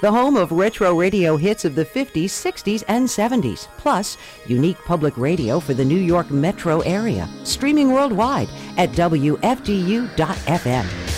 the home of retro radio hits of the 50s, 60s, and 70s, plus unique public radio for the New York metro area, streaming worldwide at WFDU.FM.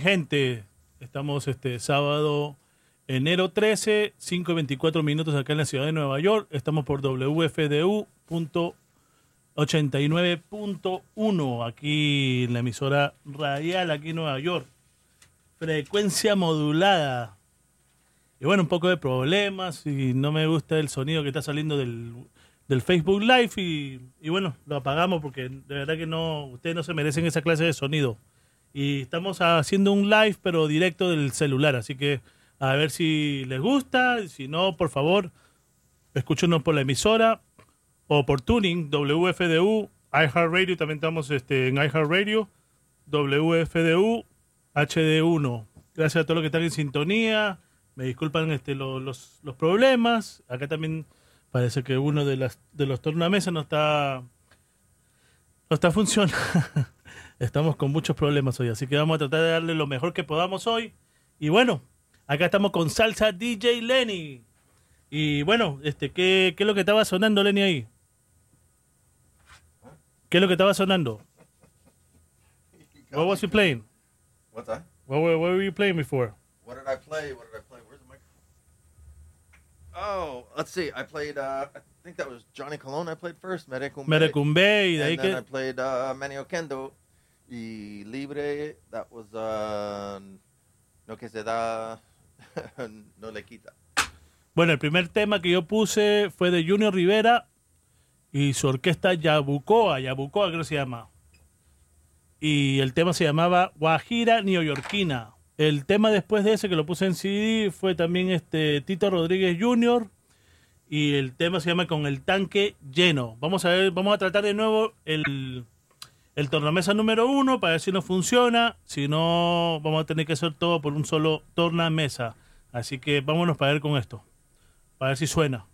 gente. Estamos este sábado, enero 13, 5 y 24 minutos acá en la ciudad de Nueva York. Estamos por WFDU.89.1 aquí en la emisora radial aquí en Nueva York. Frecuencia modulada. Y bueno, un poco de problemas y no me gusta el sonido que está saliendo del, Facebook Live y, y, bueno, lo apagamos porque de verdad que no, ustedes no se merecen esa clase de sonido. Y estamos haciendo un live, pero directo del celular. Así que a ver si les gusta. Si no, por favor, escúchenos por la emisora o por Tuning, WFDU, iHeartRadio. También estamos este, en iHeartRadio. WFDU HD1. Gracias a todos los que están en sintonía. Me disculpan este, lo- los, los problemas. Acá también parece que uno de, las, de los tornamesas no está, no está funcionando. estamos con muchos problemas hoy, así que vamos a tratar de darle lo mejor que podamos hoy. Y bueno, acá estamos con Salsa DJ Lenny. Y bueno, este, ¿qué, qué es lo que estaba sonando, Lenny, ahí? ¿Qué es lo que estaba sonando? What was you playing? What's that? What were, what were you playing before? What did I play? What did I play? Where's the microphone? Oh, let's see. I played. Uh, I think that was Johnny Colon. I played first. Merecumbe. Merecumbe y de ahí And then I played uh, Manio Kendo. Y Libre. That was uh, No que se da. no le quita. Bueno, el primer tema que yo puse fue de Junior Rivera y su orquesta Yabucoa, Yabucoa creo que se llama. Y el tema se llamaba Guajira Neoyorquina. El tema después de ese que lo puse en CD fue también este Tito Rodríguez Jr. Y el tema se llama Con el tanque lleno. Vamos a ver, vamos a tratar de nuevo el, el tornamesa número uno para ver si no funciona. Si no, vamos a tener que hacer todo por un solo tornamesa. Así que vámonos para ver con esto. Para ver si suena.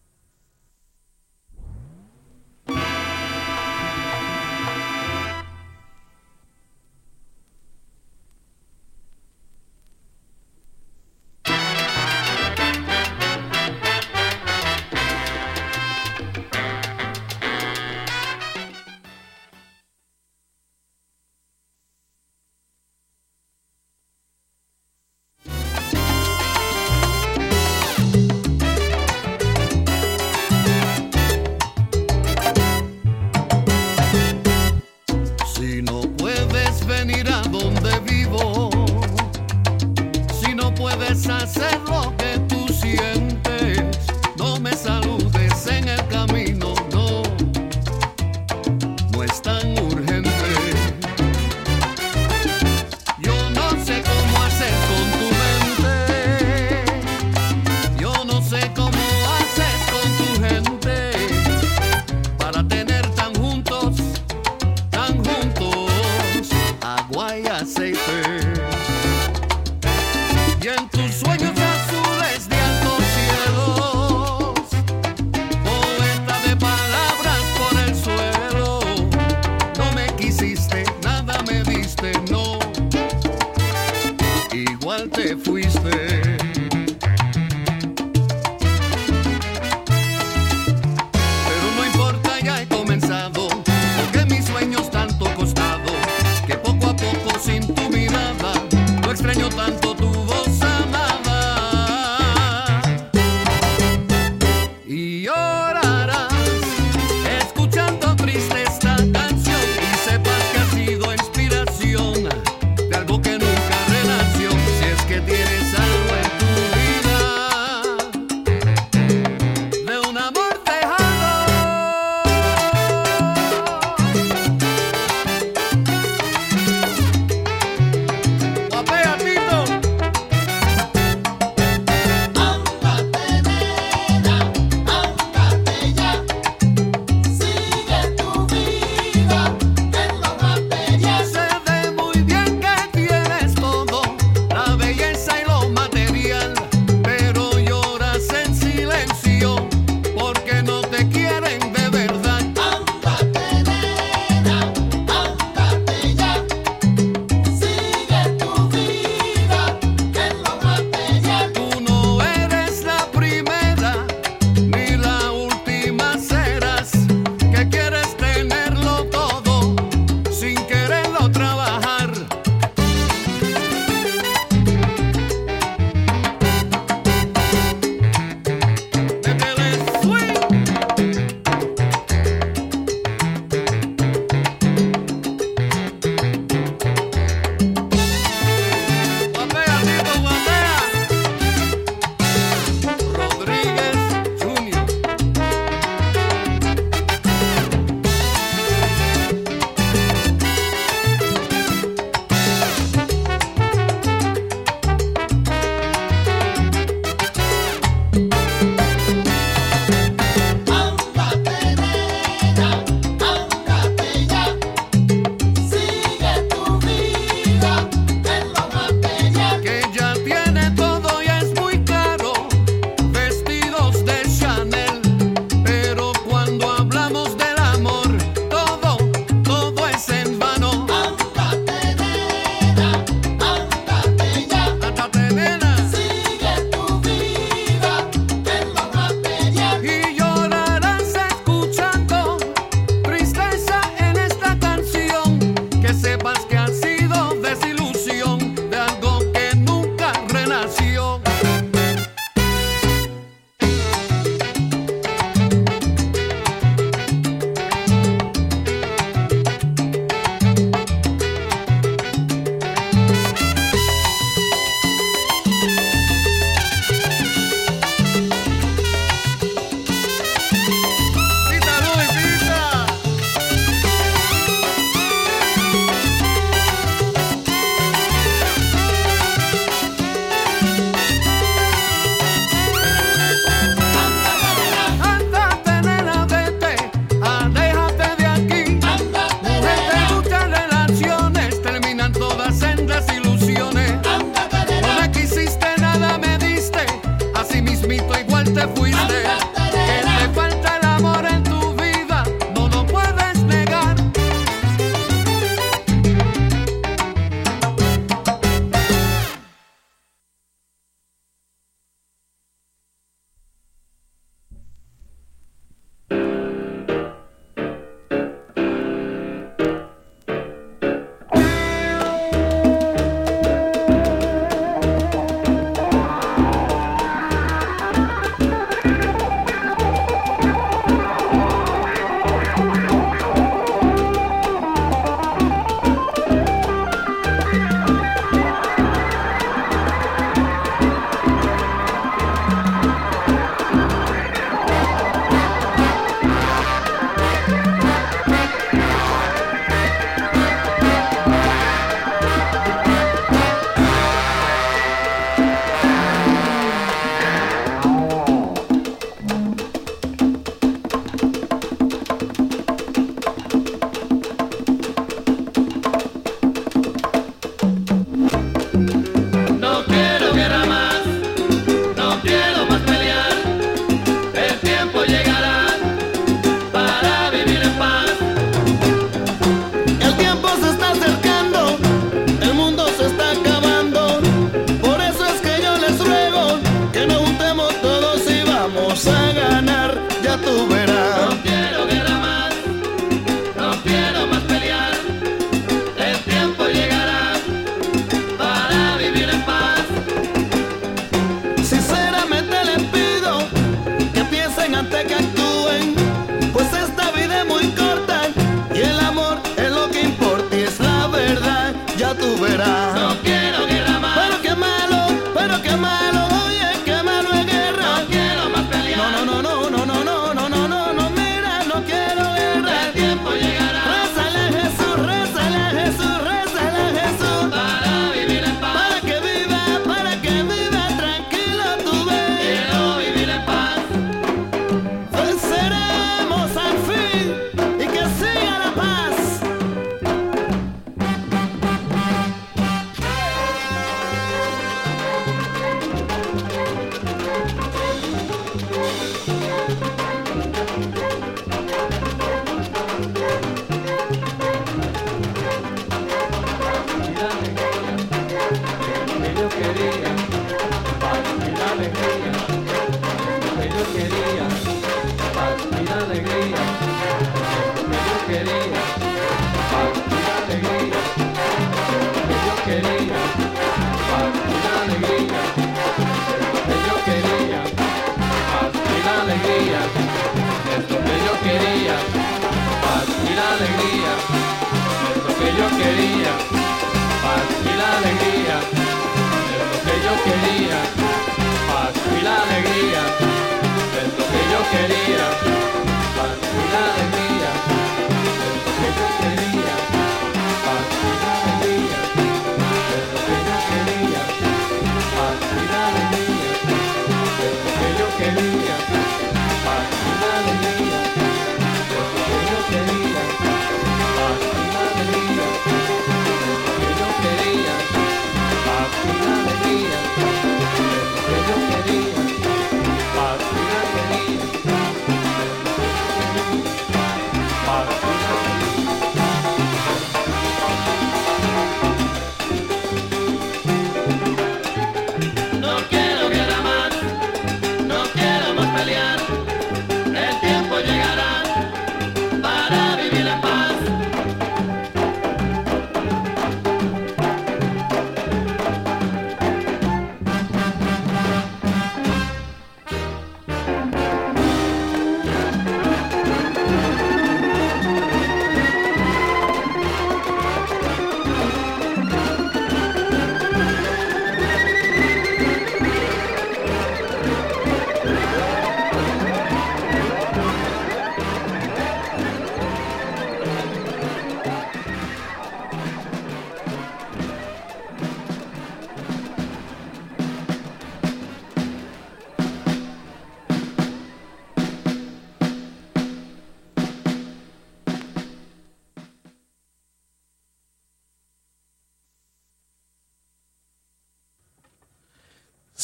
será.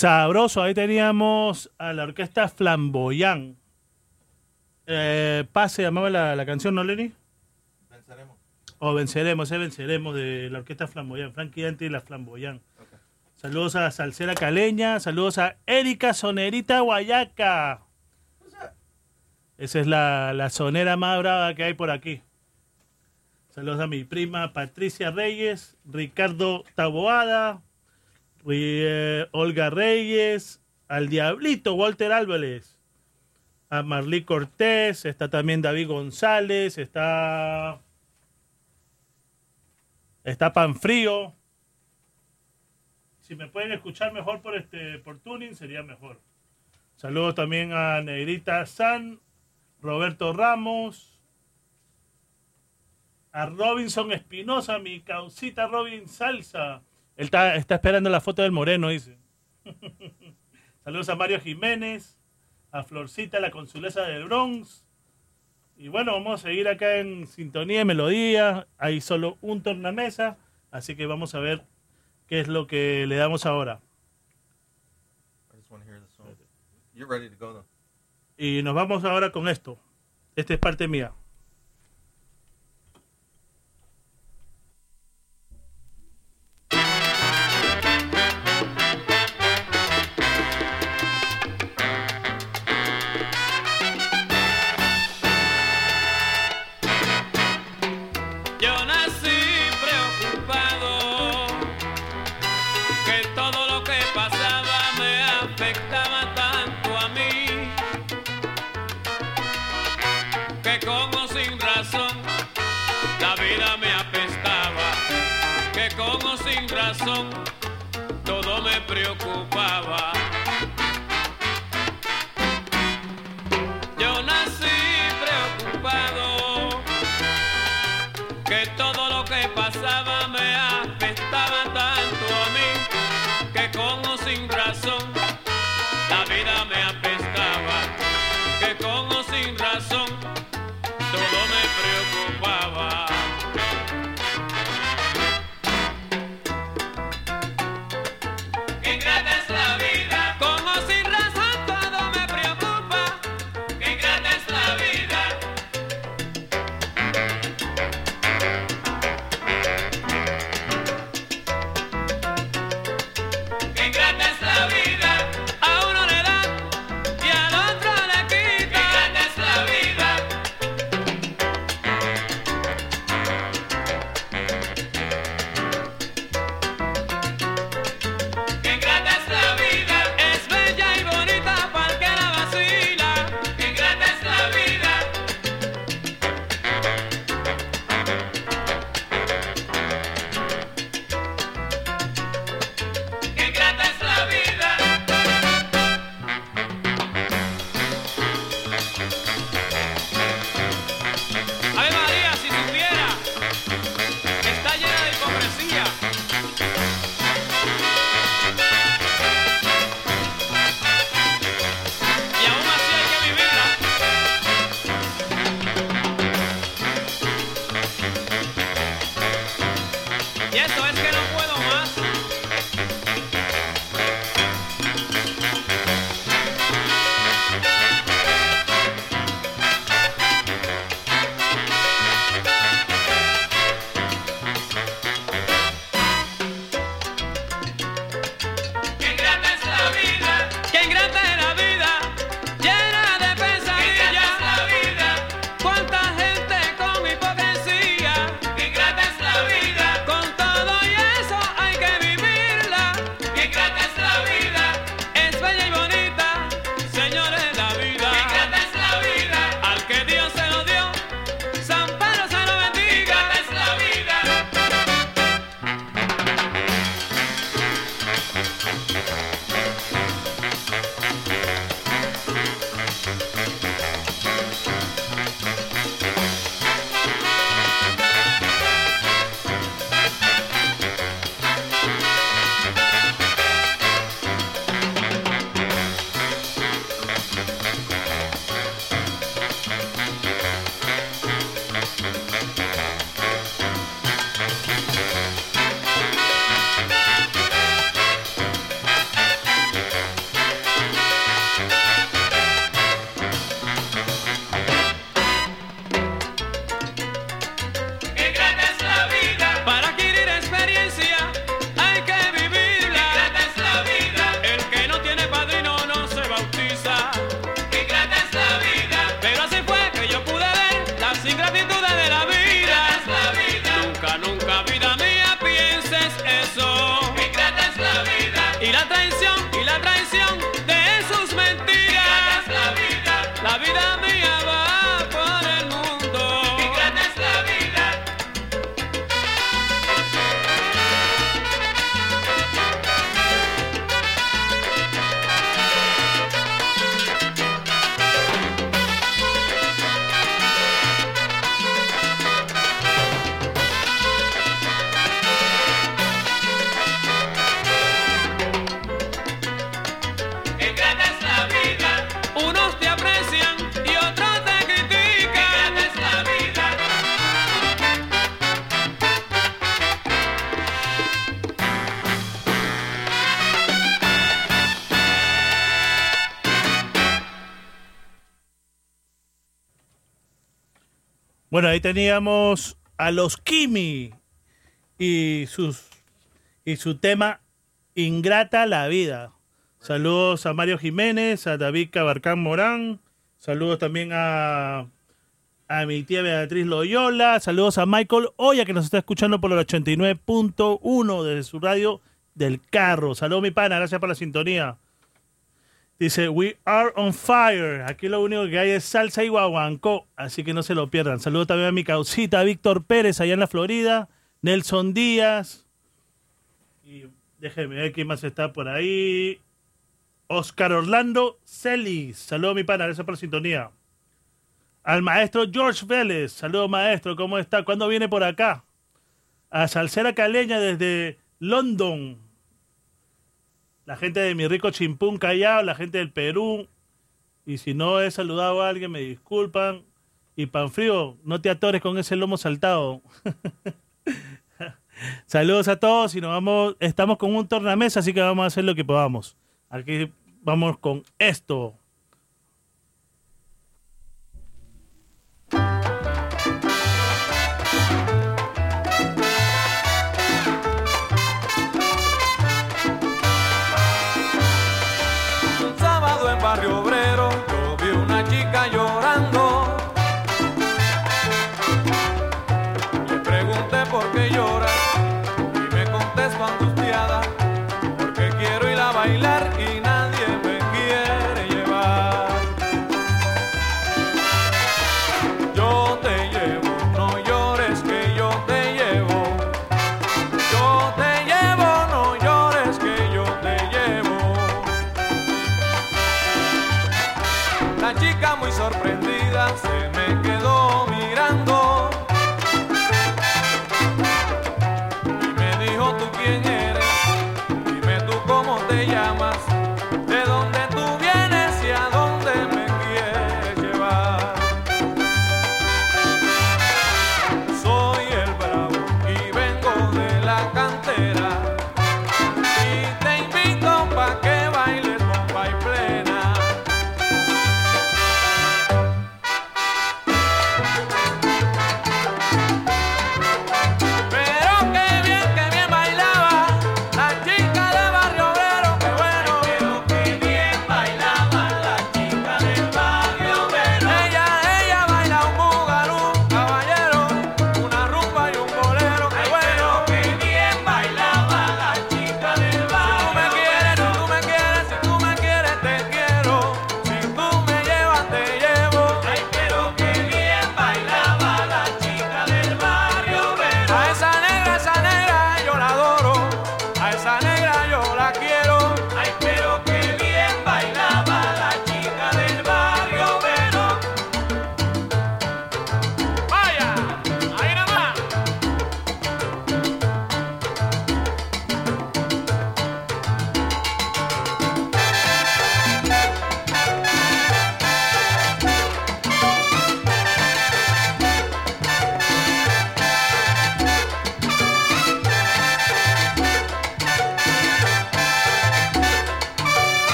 Sabroso, ahí teníamos a la orquesta Flamboyán. Eh, pase, llamaba la, la canción, ¿no, Lenny? Venceremos. O venceremos, eh, venceremos de la orquesta Flamboyán, Frankie Dante y la Flamboyán. Saludos a Salsera Caleña, saludos a Erika Sonerita Guayaca. Esa es la, la sonera más brava que hay por aquí. Saludos a mi prima Patricia Reyes, Ricardo Taboada, eh, Olga Reyes, al Diablito Walter Álvarez, a Marlí Cortés, está también David González, está está Panfrío. Si me pueden escuchar mejor por este por tuning sería mejor. Saludos también a Negrita San, Roberto Ramos, a Robinson Espinosa, mi causita Robin Salsa. Él está, está esperando la foto del moreno, dice. Saludos a Mario Jiménez, a Florcita, la consulesa del Bronx. Y bueno, vamos a seguir acá en sintonía y melodía. Hay solo un tornamesa, así que vamos a ver qué es lo que le damos ahora. Y nos vamos ahora con esto. Esta es parte mía. Sin razón todo me preocupaba. Bueno, ahí teníamos a los Kimi y sus y su tema Ingrata la vida. Saludos a Mario Jiménez, a David Cabarcán Morán, saludos también a, a mi tía Beatriz Loyola, saludos a Michael Oya que nos está escuchando por el 89.1 desde su radio del carro. Saludos mi pana, gracias por la sintonía. Dice, we are on fire. Aquí lo único que hay es salsa y guaguancó, así que no se lo pierdan. Saludos también a mi causita Víctor Pérez allá en la Florida, Nelson Díaz. Y déjenme ver quién más está por ahí. Oscar Orlando Celis. Saludos mi pana, gracias por la sintonía. Al maestro George Vélez. Saludos maestro, ¿cómo está? ¿Cuándo viene por acá? A Salsera Caleña desde London la gente de mi rico Chimpún Callao, la gente del Perú. Y si no he saludado a alguien, me disculpan. Y Panfrío, no te atores con ese lomo saltado. Saludos a todos y nos vamos. Estamos con un tornamesa, así que vamos a hacer lo que podamos. Aquí vamos con esto.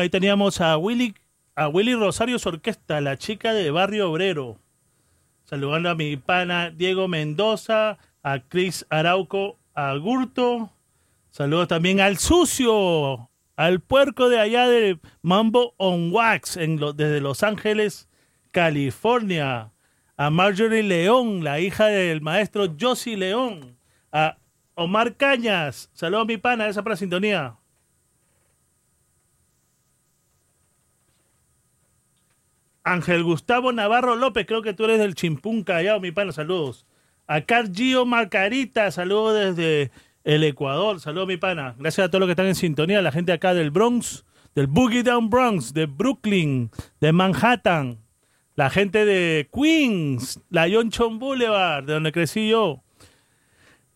Ahí teníamos a Willy, a Willy Rosario su orquesta, la chica de Barrio Obrero. Saludando a mi pana Diego Mendoza, a Chris Arauco Agurto. Saludos también al sucio, al puerco de allá de Mambo on Wax, desde Los Ángeles, California. A Marjorie León, la hija del maestro Josie León. A Omar Cañas. Saludos a mi pana, esa para la sintonía. Ángel Gustavo Navarro López, creo que tú eres del Chimpún Callao, mi pana, saludos. A Gio Marcarita, saludos desde el Ecuador, saludos mi pana. Gracias a todos los que están en sintonía, la gente acá del Bronx, del Boogie Down Bronx, de Brooklyn, de Manhattan, la gente de Queens, la Johnson Boulevard, de donde crecí yo.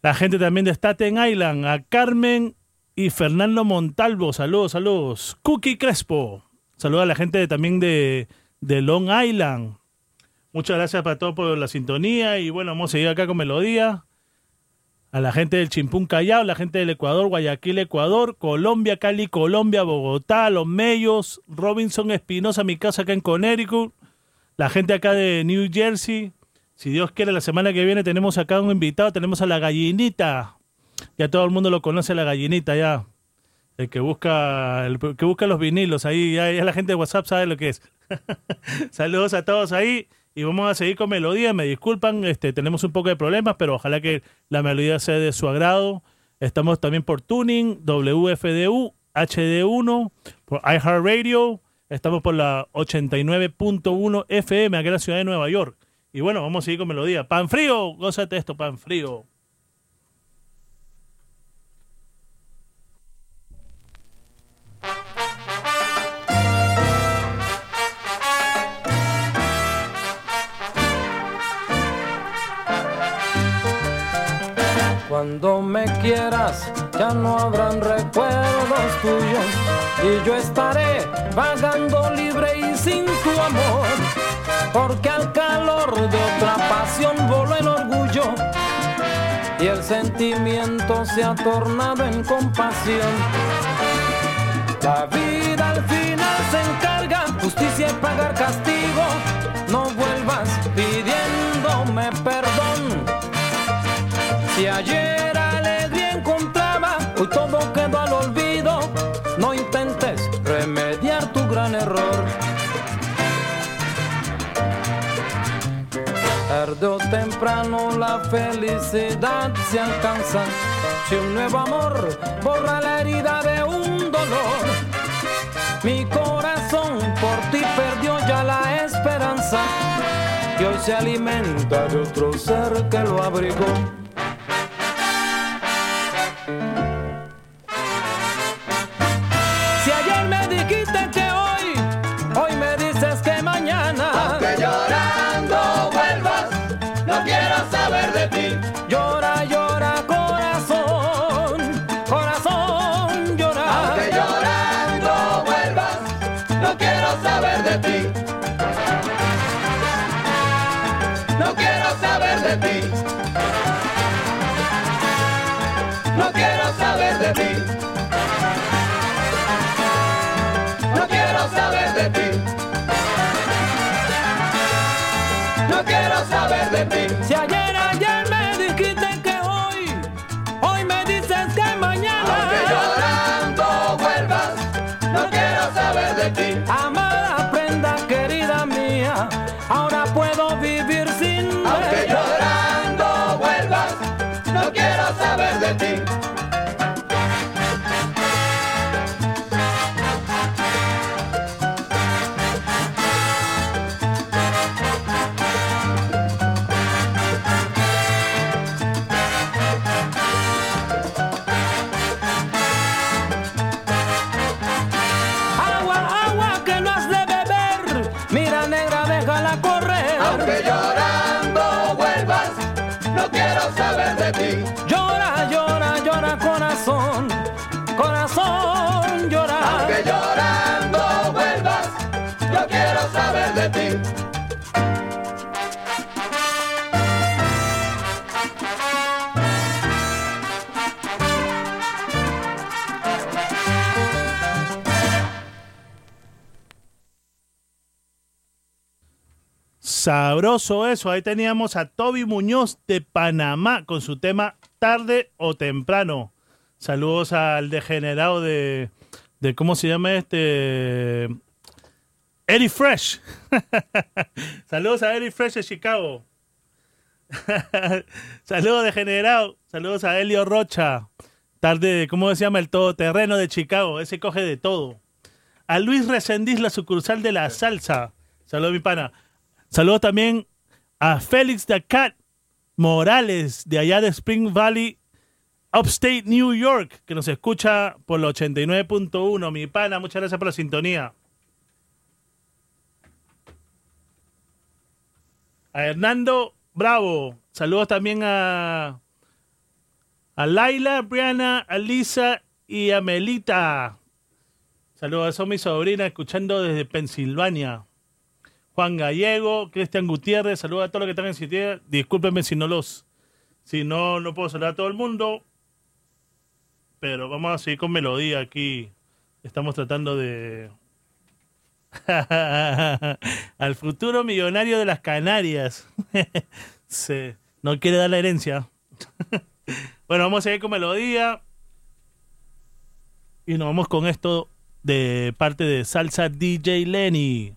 La gente también de Staten Island, a Carmen y Fernando Montalvo, saludos, saludos. Cookie Crespo, saludos a la gente también de, de Long Island. Muchas gracias para todos por la sintonía y bueno, vamos a seguir acá con melodía. A la gente del Chimpún Callao, la gente del Ecuador, Guayaquil, Ecuador, Colombia, Cali, Colombia, Bogotá, Los Mellos, Robinson Espinosa, mi casa acá en Connecticut, la gente acá de New Jersey. Si Dios quiere, la semana que viene tenemos acá un invitado, tenemos a la gallinita. Ya todo el mundo lo conoce, la gallinita, ya. El que busca, el que busca los vinilos, ahí ya, ya la gente de WhatsApp sabe lo que es. Saludos a todos ahí y vamos a seguir con melodía. Me disculpan, este, tenemos un poco de problemas, pero ojalá que la melodía sea de su agrado. Estamos también por Tuning, WFDU, HD1, por iHeartRadio. Estamos por la 89.1 FM aquí en la ciudad de Nueva York. Y bueno, vamos a seguir con melodía. Pan frío, gózate esto, pan frío. Cuando me quieras ya no habrán recuerdos tuyos y yo estaré vagando libre y sin tu amor, porque al calor de otra pasión voló el orgullo y el sentimiento se ha tornado en compasión. La vida al final se encarga justicia y pagar castigo. No vuelvas pidiéndome perdón. Si ayer alegría encontraba, hoy todo quedó al olvido. No intentes remediar tu gran error. Tarde o temprano la felicidad se alcanza. Si un nuevo amor borra la herida de un dolor. Mi corazón por ti perdió ya la esperanza. Y hoy se alimenta de otro ser que lo abrigó. De ti. Sabroso eso. Ahí teníamos a Toby Muñoz de Panamá con su tema Tarde o Temprano. Saludos al degenerado de, de ¿cómo se llama este? Eddie Fresh. Saludos a Eddie Fresh de Chicago. Saludos degenerado. Saludos a Elio Rocha. Tarde, ¿cómo se llama? El todoterreno de Chicago. Ese coge de todo. A Luis Resendiz, la sucursal de la salsa. Saludos, mi pana. Saludos también a Félix the Cat Morales, de allá de Spring Valley, Upstate New York, que nos escucha por la 89.1. Mi pana, muchas gracias por la sintonía. A Hernando Bravo. Saludos también a, a Laila, Brianna, a Lisa y a Melita. Saludos, son mis sobrinas escuchando desde Pensilvania. Juan Gallego, Cristian Gutiérrez, saludos a todos los que están en sitio. Discúlpenme si no los, si no, no puedo saludar a todo el mundo. Pero vamos a seguir con melodía aquí. Estamos tratando de. Al futuro millonario de las Canarias. Se- no quiere dar la herencia. bueno, vamos a seguir con melodía. Y nos vamos con esto de parte de Salsa DJ Lenny.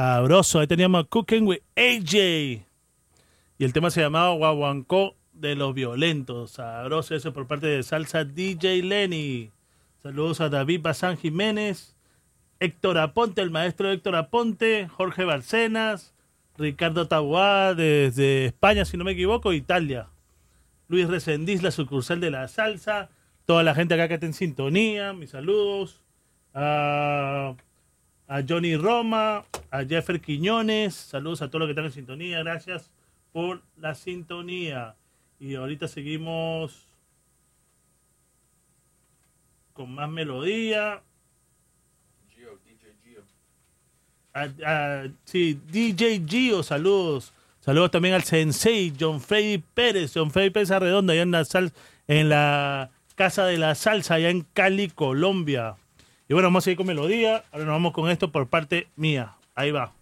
Sabroso. Ahí teníamos Cooking with AJ. Y el tema se llamaba Guaguancó de los Violentos. Sabroso eso por parte de Salsa DJ Lenny. Saludos a David Bazán Jiménez, Héctor Aponte, el maestro Héctor Aponte, Jorge Barcenas, Ricardo Taboada desde España, si no me equivoco, Italia. Luis Resendiz, la sucursal de la salsa. Toda la gente acá que está en sintonía, mis saludos. A, a Johnny Roma, a Jeffer Quiñones. Saludos a todos los que están en sintonía. Gracias por la sintonía. Y ahorita seguimos con más melodía. A- a- sí, DJ Gio, saludos. Saludos también al Sensei, John Freddy Pérez, John Freddy Pérez Arredondo, allá en la, sal- en la Casa de la Salsa, allá en Cali, Colombia. Y bueno, vamos a seguir con melodía. Ahora nos vamos con esto por parte mía. Ahí va.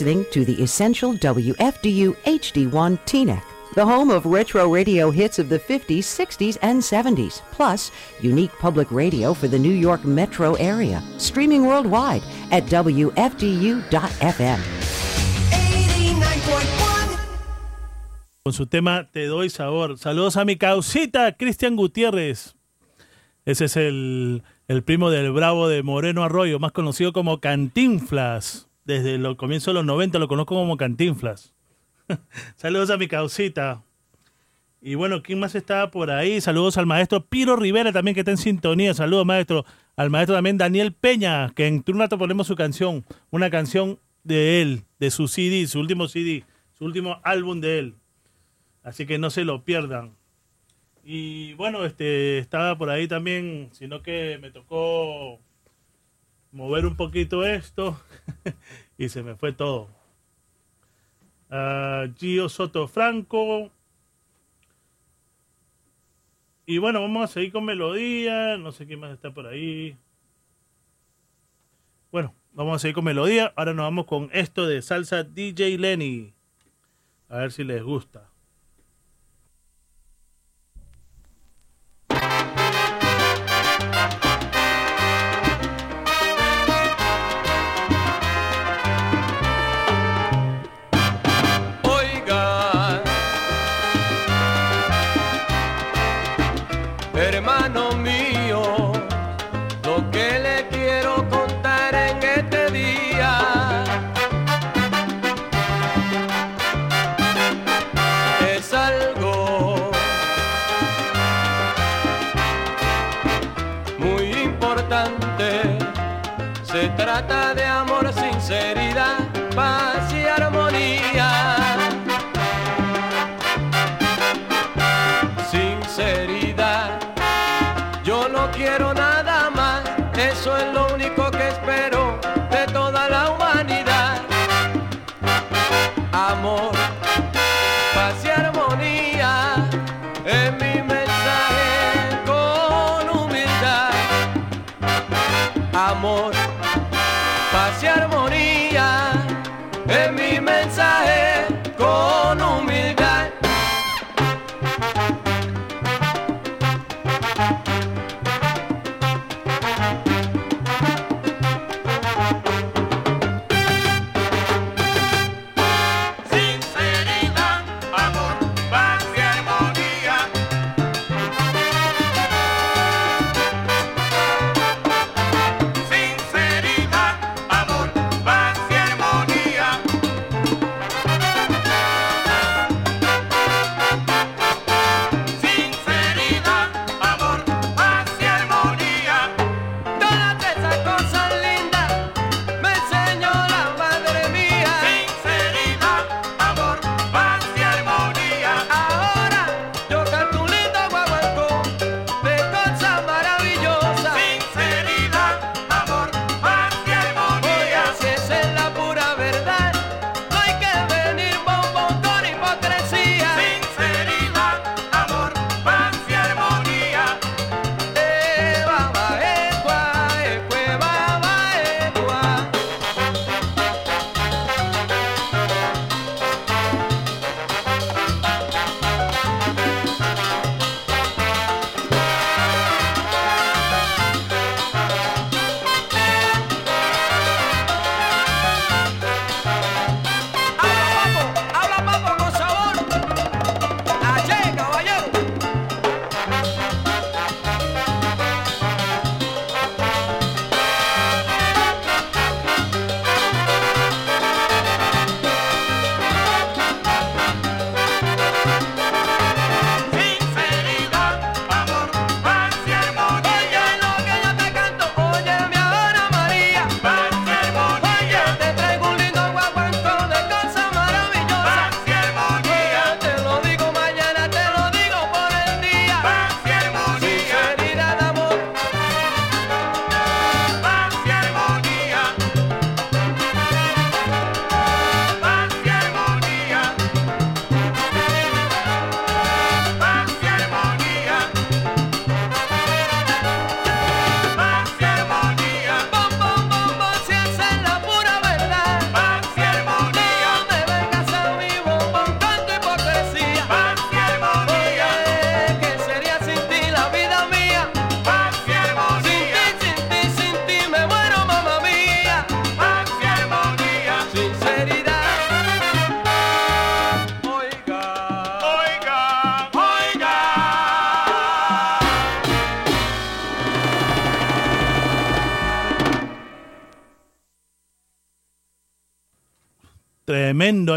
To the essential WFDU HD1 TNEC, the home of retro radio hits of the 50s, 60s, and 70s, plus unique public radio for the New York metro area, streaming worldwide at WFDU.FM. 89.1 Con su tema Te doy sabor. Saludos a mi causita, Cristian Gutiérrez. Ese es el primo del Bravo de Moreno Arroyo, más conocido como Cantinflas. Desde el comienzo de los 90 lo conozco como Cantinflas. Saludos a mi causita. Y bueno, ¿quién más está por ahí? Saludos al maestro Piro Rivera también que está en sintonía. Saludos, maestro. Al maestro también Daniel Peña, que en un rato ponemos su canción. Una canción de él, de su CD, su último CD, su último álbum de él. Así que no se lo pierdan. Y bueno, este estaba por ahí también, sino que me tocó mover un poquito esto y se me fue todo. Ah, Gio Soto Franco. Y bueno, vamos a seguir con melodía. No sé quién más está por ahí. Bueno, vamos a seguir con melodía. Ahora nos vamos con esto de salsa DJ Lenny. A ver si les gusta.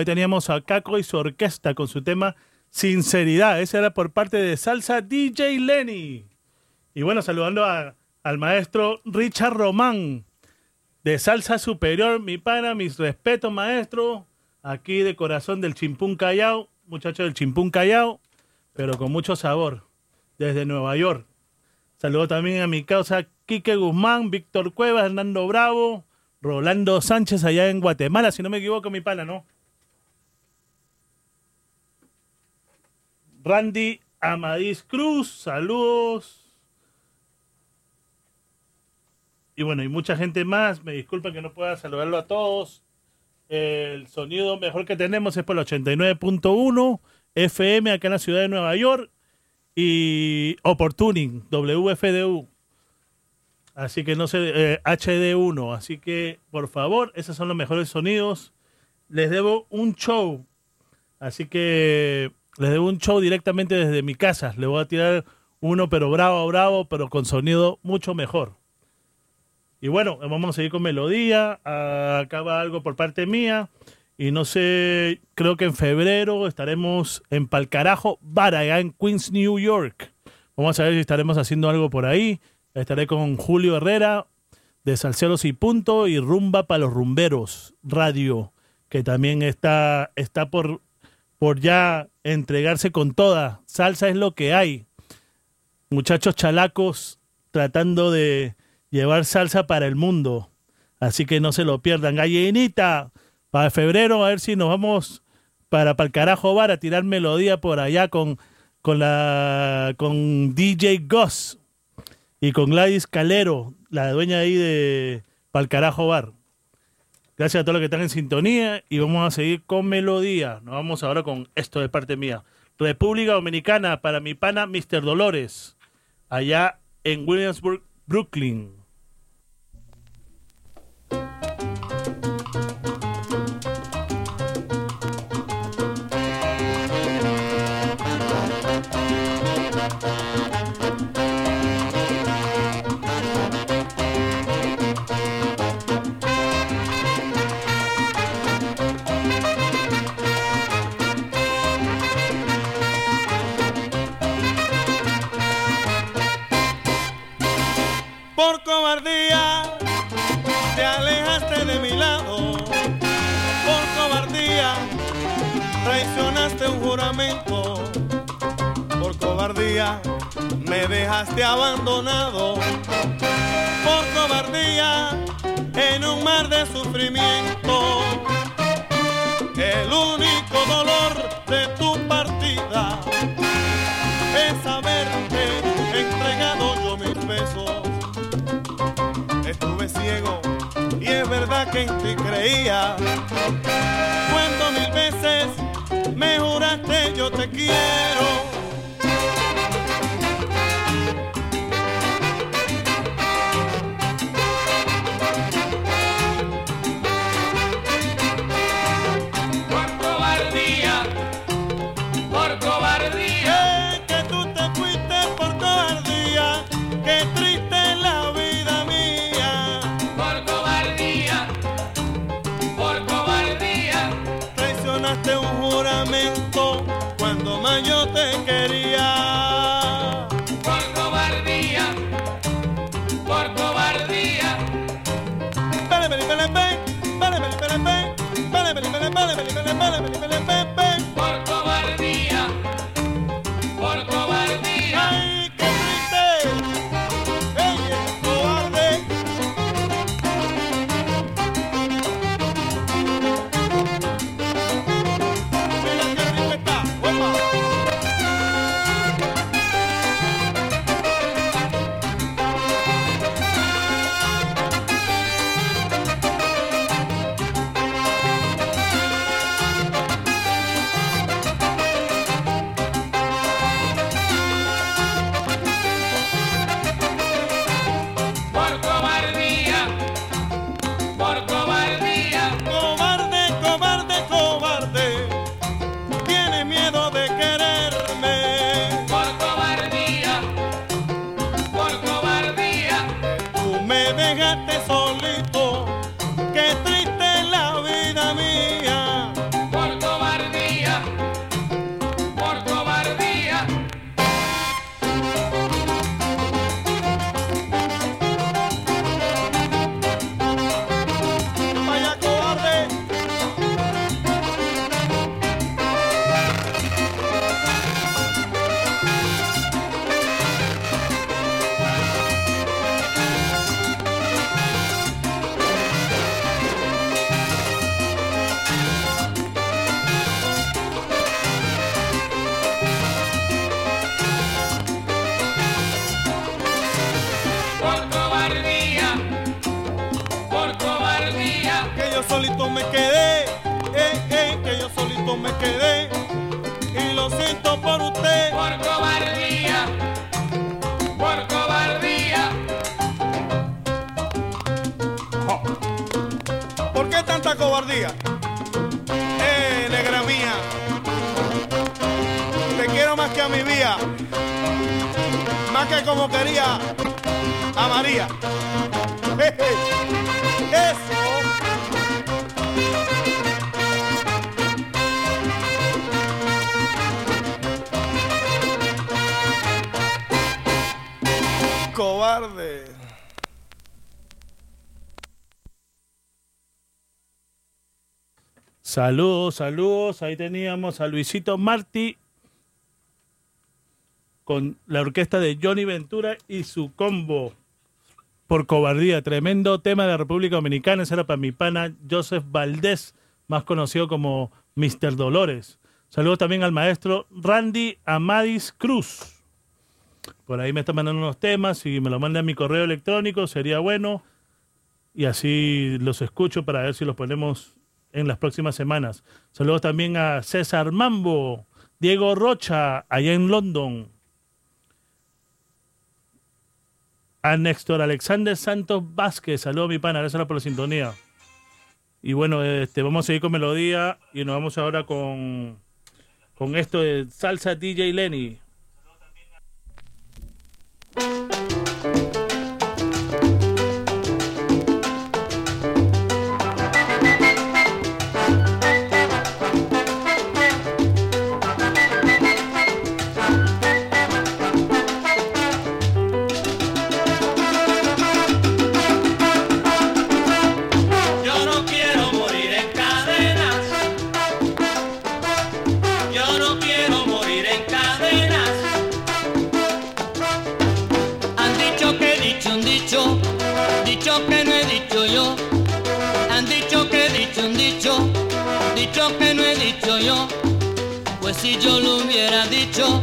Teníamos a Caco y su orquesta con su tema Sinceridad. Ese era por parte de Salsa DJ Lenny. Y bueno, saludando a- al maestro Richard Román de Salsa Superior, mi pana, mis respetos, maestro. Aquí de corazón del Chimpún Callao, muchacho del Chimpún Callao, pero con mucho sabor, desde Nueva York. Saludo también a mi causa Quique Guzmán, Víctor Cuevas, Hernando Bravo, Rolando Sánchez allá en Guatemala, si no me equivoco, mi pana, ¿no? Randy Amadís Cruz, saludos. Y bueno, y mucha gente más. Me disculpa que no pueda saludarlo a todos. El sonido mejor que tenemos es por el 89.1 FM acá en la ciudad de Nueva York. Y Opportuning, WFDU. Así que no sé, eh, HD1. Así que, por favor, esos son los mejores sonidos. Les debo un show. Así que les debo un show directamente desde mi casa. Le voy a tirar uno, pero bravo, bravo, pero con sonido mucho mejor. Y bueno, vamos a seguir con melodía. Acaba algo por parte mía. Y no sé, creo que en febrero estaremos en Palcarajo Bar, allá en Queens, New York. Vamos a ver si estaremos haciendo algo por ahí. Estaré con Julio Herrera de Salceros y Punto y Rumba para los Rumberos Radio, que también está, está por, por ya entregarse con toda. Salsa es lo que hay. Muchachos chalacos tratando de llevar salsa para el mundo. Así que no se lo pierdan. Gallinita, para febrero, a ver si nos vamos para Palcarajo Bar a tirar melodía por allá con, con, la, con DJ Goss y con Gladys Calero, la dueña ahí de Palcarajo Bar. Gracias a todos los que están en sintonía y vamos a seguir con melodía. Nos vamos ahora con esto de parte mía. República Dominicana para mi pana Mr. Dolores, allá en Williamsburg, Brooklyn. Por cobardía me dejaste abandonado. Por cobardía en un mar de sufrimiento. El único dolor de tu partida es haberte entregado yo mis besos. Estuve ciego y es verdad que en ti creía. Cuando mil veces me juraste yo te quiero. deja Saludos, saludos. Ahí teníamos a Luisito Martí con la orquesta de Johnny Ventura y su combo por cobardía. Tremendo tema de la República Dominicana. Ese era para mi pana Joseph Valdés, más conocido como Mr. Dolores. Saludos también al maestro Randy Amadis Cruz. Por ahí me está mandando unos temas. Si me lo manda a mi correo electrónico, sería bueno. Y así los escucho para ver si los ponemos en las próximas semanas. Saludos también a César Mambo, Diego Rocha, allá en London. A Néstor Alexander Santos Vázquez, saludos mi pana, gracias por la sintonía. Y bueno, este, vamos a seguir con melodía y nos vamos ahora con, con esto de Salsa DJ Lenny. Yo si yo lo hubiera dicho,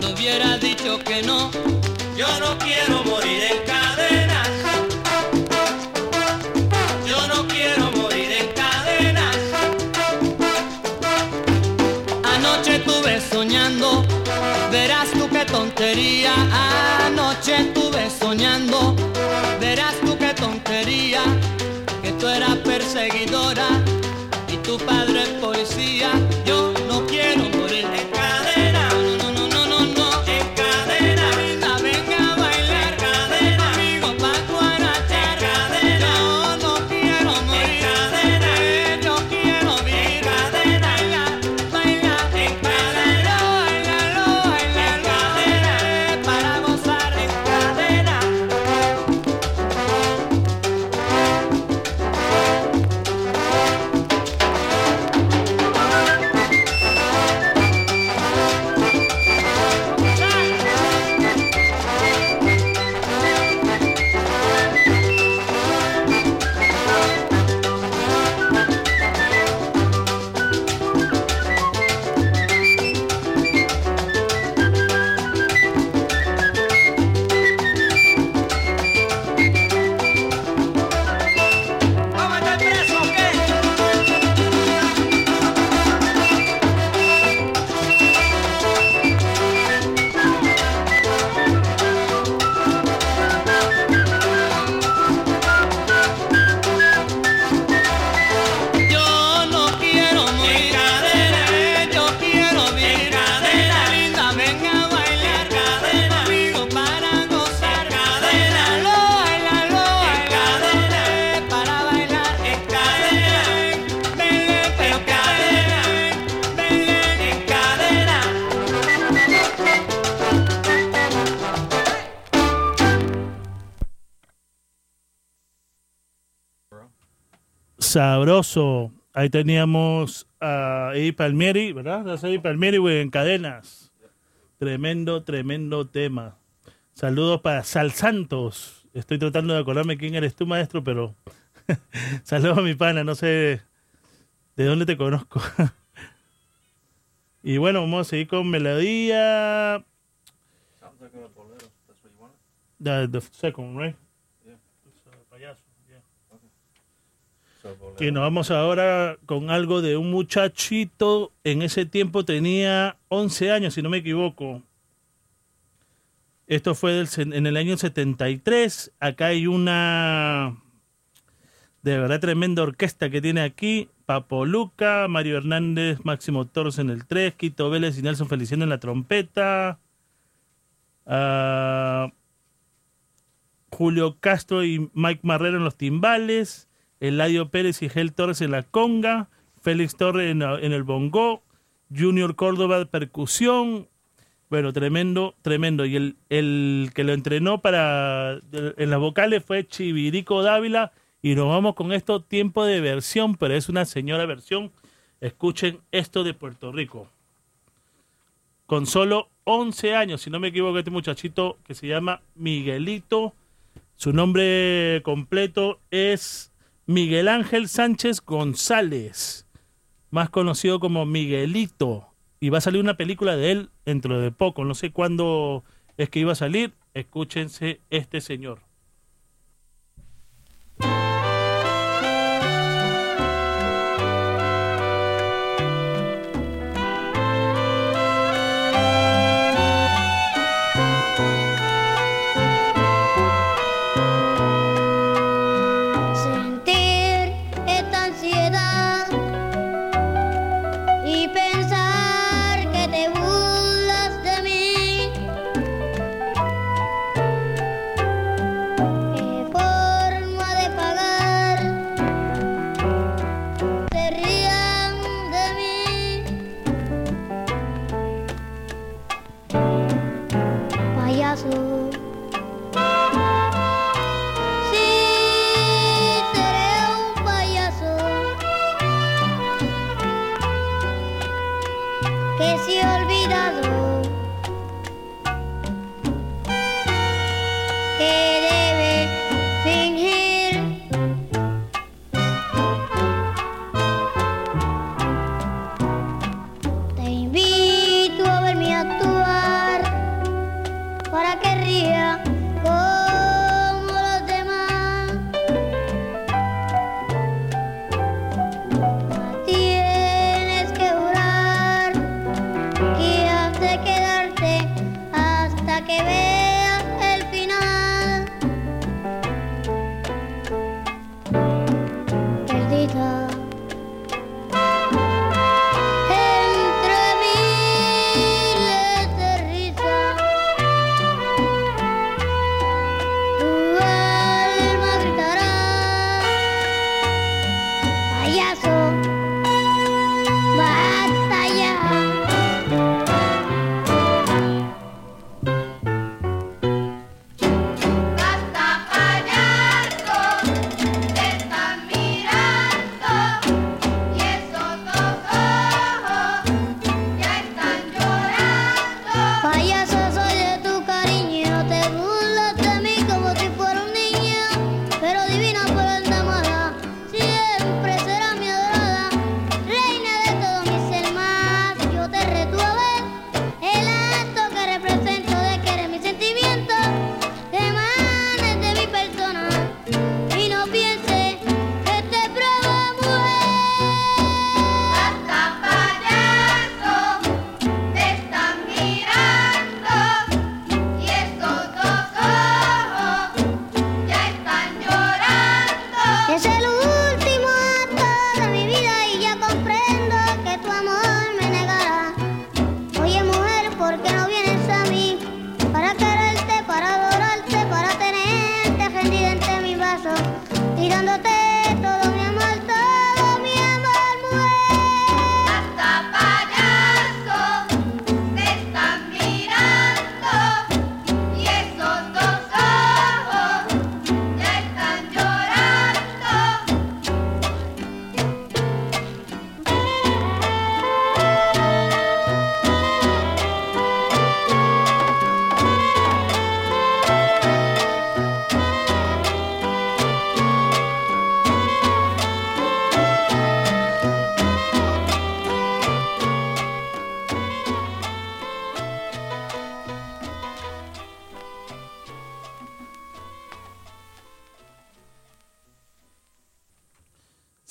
no hubiera dicho que no. Yo no quiero morir en cadenas. Yo no quiero morir en cadenas. Anoche estuve soñando, verás tú qué tontería. Anoche estuve soñando, verás tú qué tontería. Que tú eras perseguidora Sabroso. Ahí teníamos a Eddie Palmieri, ¿verdad? Es Eddie Palmieri güey, en cadenas. Tremendo, tremendo tema. Saludos para Sal Santos. Estoy tratando de acordarme quién eres tú, maestro, pero saludos a mi pana, no sé de dónde te conozco. y bueno, vamos a seguir con melodía. The, the second, right? Y nos vamos ahora con algo de un muchachito. En ese tiempo tenía 11 años, si no me equivoco. Esto fue en el año 73. Acá hay una de verdad tremenda orquesta que tiene aquí. Papo Luca, Mario Hernández, Máximo Torres en el 3, Quito Vélez y Nelson Feliciano en la trompeta. Ah, Julio Castro y Mike Marrero en los timbales. Eladio Pérez y Gel Torres en la conga. Félix Torres en, el bongo. Junior Córdoba percusión. Bueno, tremendo, tremendo. Y el, el que lo entrenó para en las vocales fue Chivirico Dávila. Y nos vamos con esto, tiempo de versión, pero es una señora versión. Escuchen esto de Puerto Rico. Con solo 11 años, si no me equivoco, este muchachito que se llama Miguelito. Su nombre completo es Miguel Ángel Sánchez González, más conocido como Miguelito. Y va a salir una película de él dentro de poco. No sé cuándo es que iba a salir. Escúchense este señor.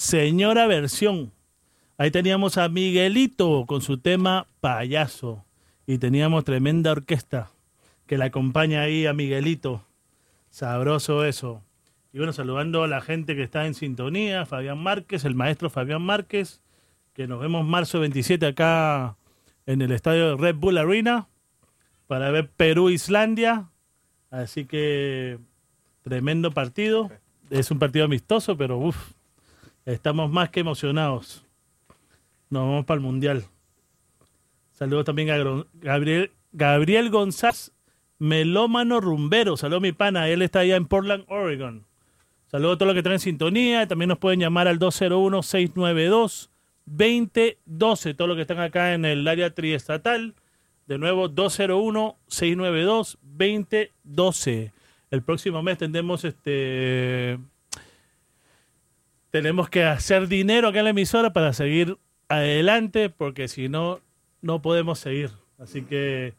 Señora Versión. Ahí teníamos a Miguelito con su tema Payaso. Y teníamos tremenda orquesta que le acompaña ahí a Miguelito. Sabroso eso. Y bueno, saludando a la gente que está en sintonía, Fabián Márquez, el maestro Fabián Márquez, que nos vemos marzo 27 acá en el estadio de Red Bull Arena para ver Perú-Islandia. Así que tremendo partido. Es un partido amistoso, pero uff, estamos más que emocionados. Nos vamos para el Mundial. Saludos también a Gabriel, Gabriel González, melómano rumbero. Saludos mi pana, él está allá en Portland, Oregon. Saludos a todos los que están en sintonía. También nos pueden llamar al 201-692-2012. Todos los que están acá en el área triestatal. De nuevo, 201-692-2012. El próximo mes tendremos este. Tenemos que hacer dinero acá en la emisora para seguir adelante, porque si no, no podemos seguir. Así que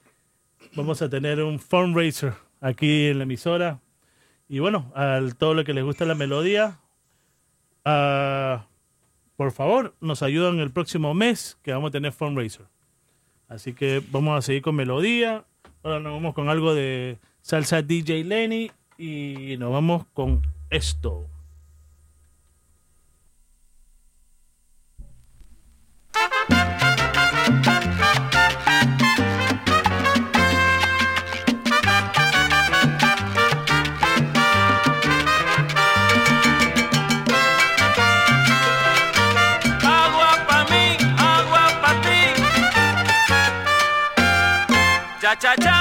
vamos a tener un fundraiser aquí en la emisora. Y bueno, a todo lo que les gusta la melodía, ah, por favor, nos ayudan el próximo mes que vamos a tener fundraiser. Así que vamos a seguir con melodía. Ahora nos vamos con algo de salsa DJ Lenny y nos vamos con esto. Cha cha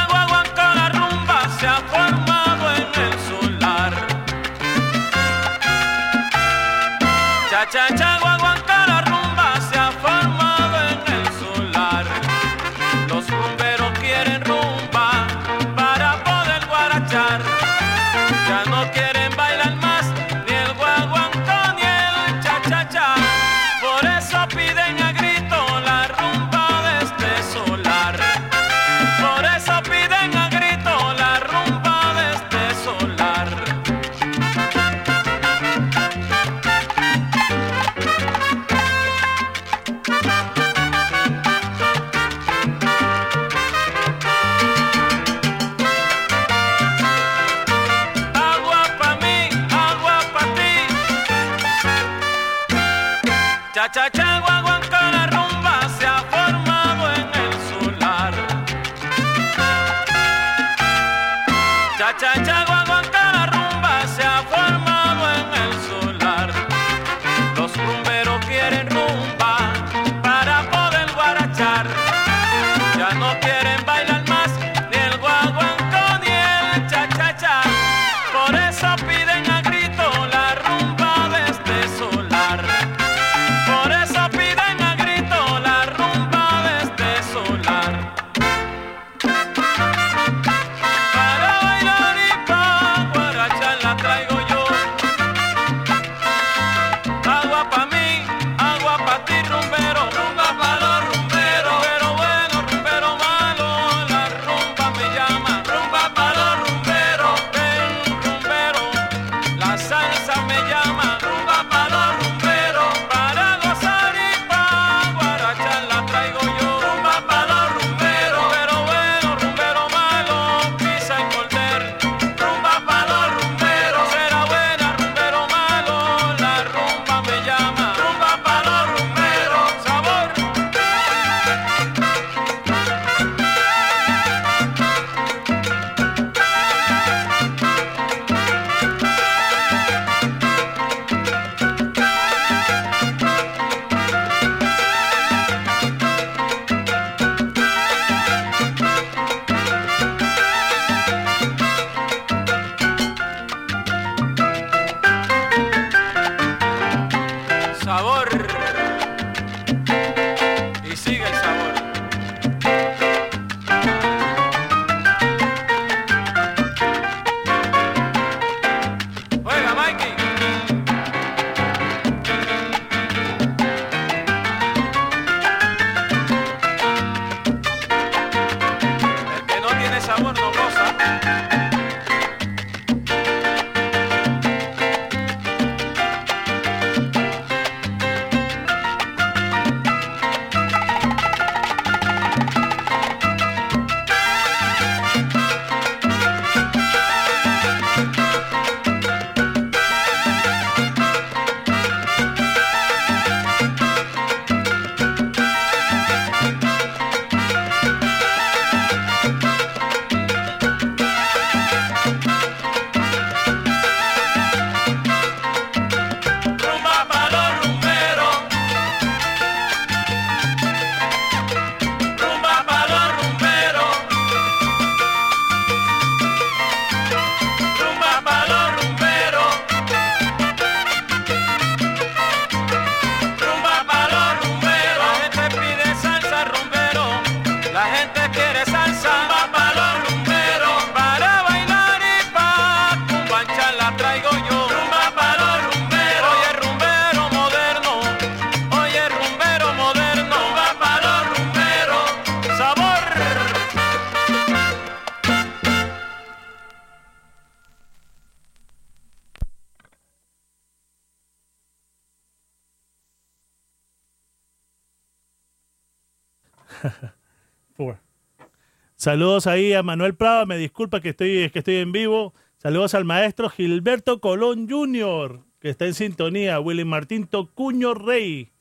Saludos ahí a Manuel Prado, me disculpa que estoy, que estoy en vivo. Saludos al maestro Gilberto Colón Jr., que está en sintonía. Willy Martín Tocuño Rey.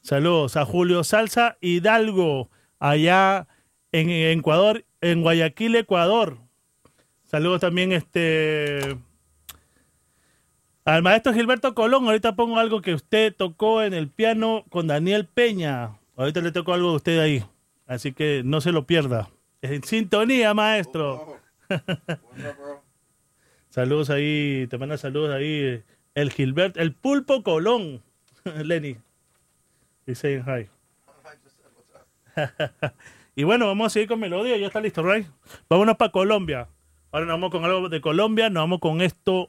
Saludos a Julio Salsa Hidalgo, allá en Ecuador, en Guayaquil, Ecuador. Saludos también este al maestro Gilberto Colón. Ahorita pongo algo que usted tocó en el piano con Daniel Peña. Ahorita le toco algo a usted ahí. Así que no se lo pierda. En sintonía, maestro. saludos ahí, te manda saludos ahí el Gilberto, el Pulpo Colón, Lenny. Y saying hi. y bueno, vamos a seguir con melodía, ya está listo, right? Vámonos para Colombia. Ahora nos vamos con algo de Colombia, nos vamos con esto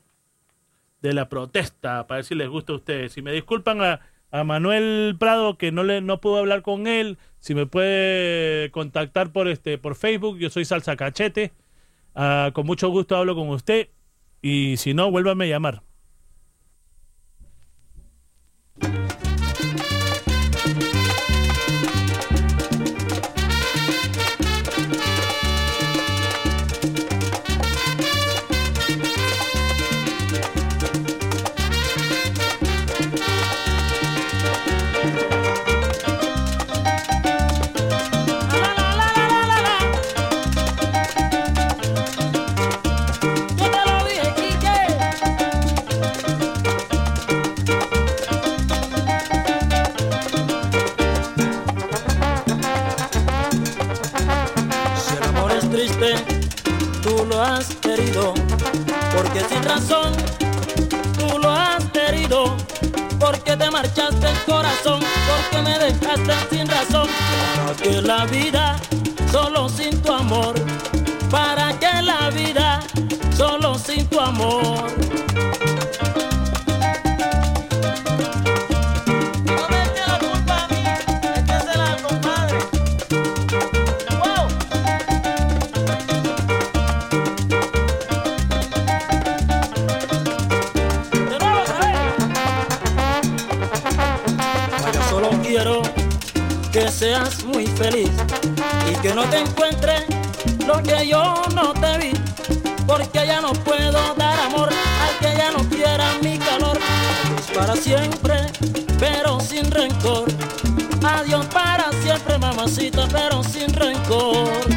de la protesta, para ver si les gusta a ustedes. Si me disculpan a, a Manuel Prado que no le no pudo hablar con él, si me puede contactar por este por Facebook, yo soy Salsa Cachete. Ah, con mucho gusto hablo con usted y si no, vuélvame a llamar. Porque sin razón tú lo has querido, porque te marchaste el corazón, porque me dejaste sin razón. Para que la vida solo sin tu amor, para que la vida solo sin tu amor. Siempre, pero sin rencor. Adiós para siempre, mamacita, pero sin rencor.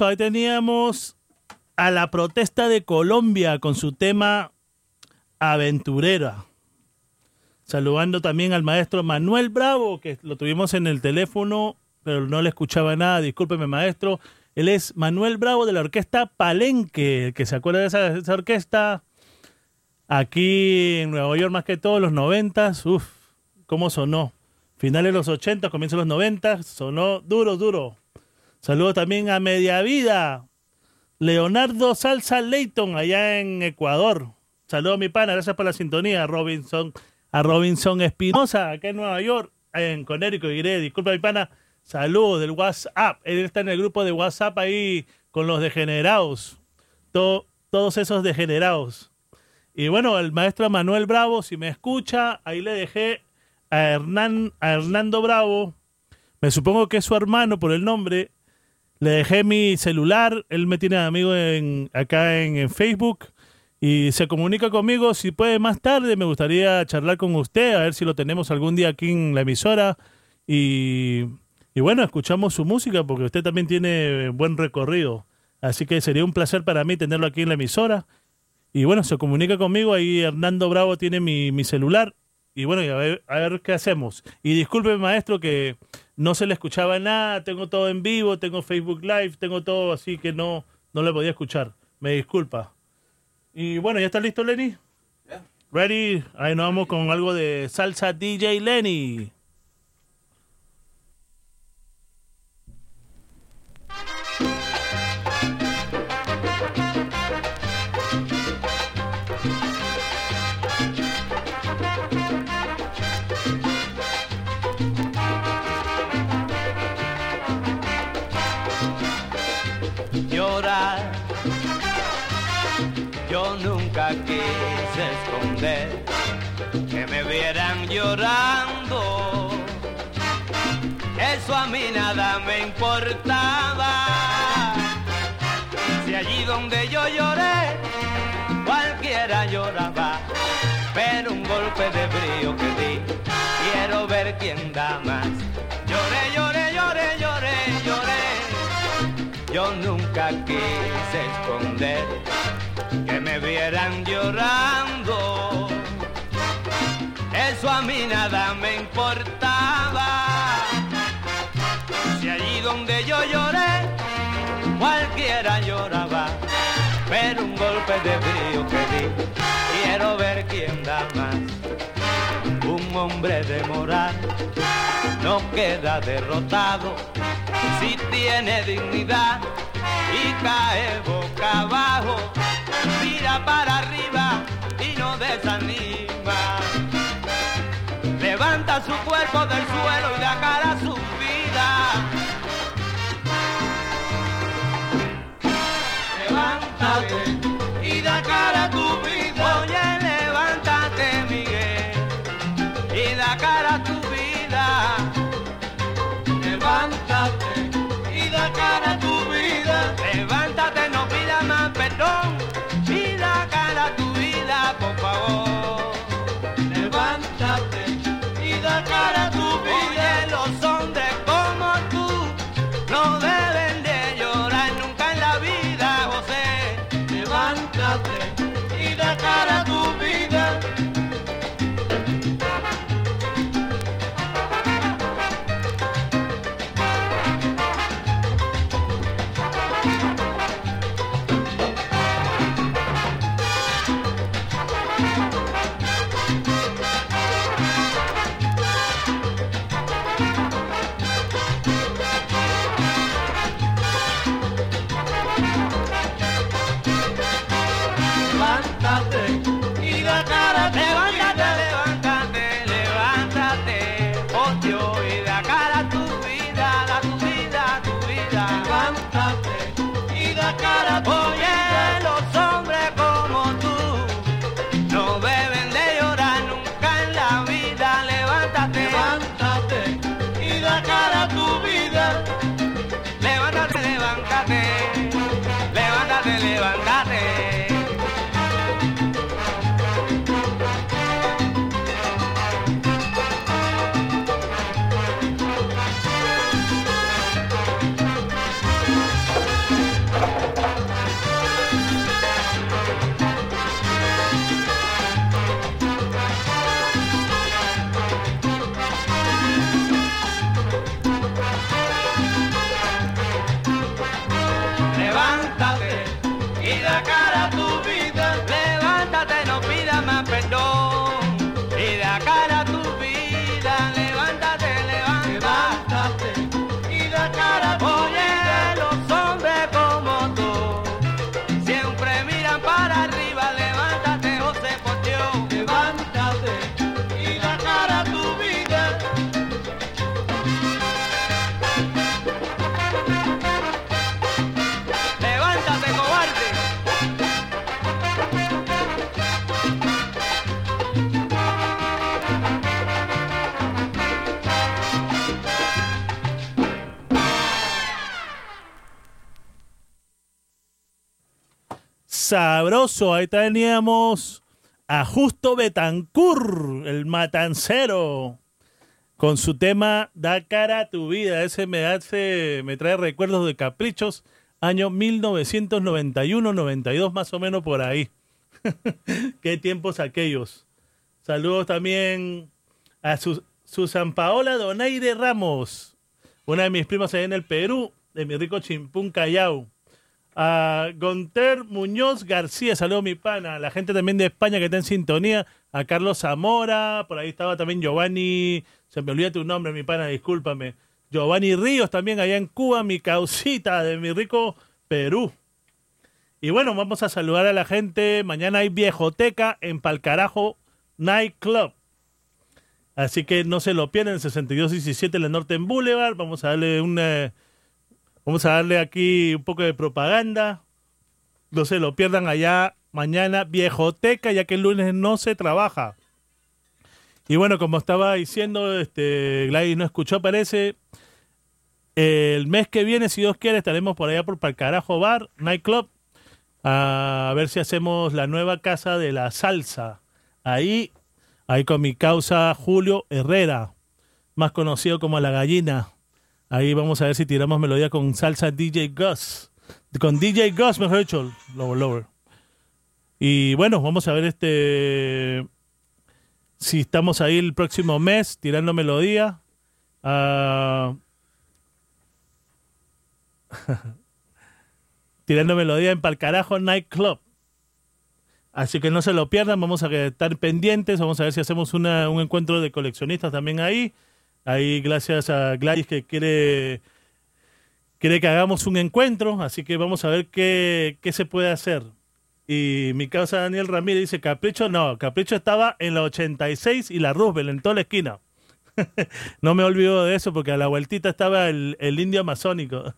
Ahí teníamos a la protesta de Colombia con su tema Aventurera. Saludando también al maestro Manuel Bravo, que lo tuvimos en el teléfono, pero no le escuchaba nada. Discúlpeme, maestro. Él es Manuel Bravo de la orquesta Palenque, que se acuerda de esa, orquesta. Aquí en Nueva York, más que todo, los noventas, uff, cómo sonó. Finales de los 80, comienzos de los 90, sonó duro, duro. Saludos también a Media Vida, Leonardo Salsa Leighton, allá en Ecuador. Saludos mi pana, gracias por la sintonía. Robinson, a Robinson Espinosa, acá en Nueva York, en Connecticut, diré, disculpa mi pana. Saludos del WhatsApp. Él está en el grupo de WhatsApp ahí con los degenerados. To- todos esos degenerados. Y bueno, el maestro Manuel Bravo, si me escucha, ahí le dejé a, Hernán, a Hernando Bravo. Me supongo que es su hermano por el nombre. Le dejé mi celular. Él me tiene amigo en, acá en, en Facebook. Y se comunica conmigo si puede más tarde. Me gustaría charlar con usted, a ver si lo tenemos algún día aquí en la emisora. Y, y bueno, escuchamos su música porque usted también tiene buen recorrido. Así que sería un placer para mí tenerlo aquí en la emisora. Y bueno, se comunica conmigo. Ahí Hernando Bravo tiene mi, mi celular. Y bueno, y a ver, a ver qué hacemos. Y disculpe, maestro, que no se le escuchaba nada. Tengo todo en vivo, tengo Facebook Live, tengo todo así que no, no le podía escuchar. Me disculpa. Y bueno, ¿ya está listo, Lenny? Ready. Ahí nos vamos con algo de salsa DJ Lenny. Me importaba. Si allí donde yo lloré, cualquiera lloraba. Pero un golpe de brío que di, quiero ver quién da más. Golpe de brío que di, quiero ver quién da más. Un hombre de moral no queda derrotado si tiene dignidad y cae boca abajo, mira para arriba y no desanima. Levanta su cuerpo del suelo y da cara a sabroso. Ahí teníamos a Justo Betancur, el matancero, con su tema Da cara a tu vida. Ese me hace, me trae recuerdos de caprichos, año 1991-92 más o menos por ahí. Qué tiempos aquellos. Saludos también a su, Susan Paola Donaire Ramos, una de mis primas allá en el Perú, de mi rico Chimpún Callao. A Gonter Muñoz García, saludos mi pana. La gente también de España que está en sintonía. A Carlos Zamora, por ahí estaba también Giovanni, se me olvida tu nombre, mi pana, discúlpame. Giovanni Ríos también allá en Cuba, mi causita de mi rico Perú. Y bueno, vamos a saludar a la gente. Mañana hay viejoteca en Palcarajo Night Club. Así que no se lo pierdan, 6217 en Norte en Boulevard. Vamos a darle una. Vamos a darle aquí un poco de propaganda. No se lo pierdan allá mañana, viejoteca, ya que el lunes no se trabaja. Y bueno, como estaba diciendo, este Gladys no escuchó, parece. El mes que viene, si Dios quiere, estaremos por allá por Palcarajo Bar, Nightclub, a ver si hacemos la nueva casa de la salsa. Ahí Ahí con mi causa Julio Herrera, más conocido como La Gallina. Ahí vamos a ver si tiramos melodía con salsa DJ Gus. Con DJ Gus, mejor dicho, lower, lower. Y bueno, vamos a ver este si estamos ahí el próximo mes tirando melodía. Ah, tirando melodía en Palcarajo Nightclub. Así que no se lo pierdan, vamos a estar pendientes, vamos a ver si hacemos un encuentro de coleccionistas también ahí. Ahí gracias a Gladys que quiere, quiere que hagamos un encuentro, así que vamos a ver qué, qué se puede hacer. Y mi causa Daniel Ramírez dice, Capricho, no, Capricho estaba en la 86 y la Roosevelt, en toda la esquina. no me olvido de eso porque a la vueltita estaba el, el indio amazónico.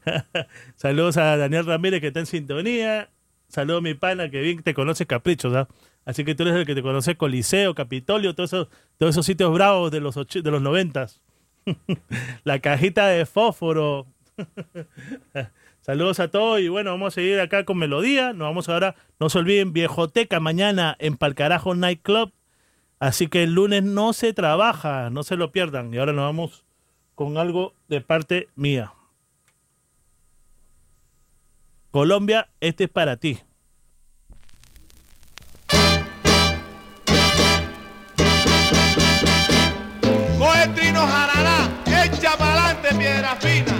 Saludos a Daniel Ramírez que está en sintonía. Saludos mi pana, que bien te conoces Capricho, ¿sabes? Así que tú eres el que te conoce Coliseo, Capitolio, todos esos, todos esos sitios bravos de los, de los noventas. La cajita de fósforo. Saludos a todos y bueno, vamos a seguir acá con melodía. Nos vamos ahora, no se olviden, Viejoteca mañana en Palcarajo Nightclub. Así que el lunes no se trabaja, no se lo pierdan. Y ahora nos vamos con algo de parte mía. Colombia, este es para ti. Coge trino jarará, echa pa'lante piedra fina.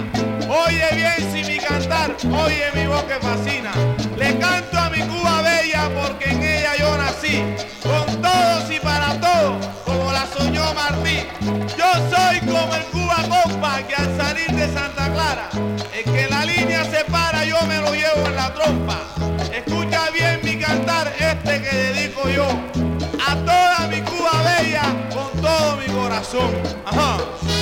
Oye bien si mi cantar, oye mi voz que fascina. Le canto a mi Cuba bella porque en ella yo nací. Con todos y para todos, como la soñó Martí. Yo soy como el Cuba Compa que al salir de Santa Clara, es que la línea se para, yo me lo llevo en la trompa. Escucha bien mi cantar, este que dedico yo. A toda corazón. Ajá.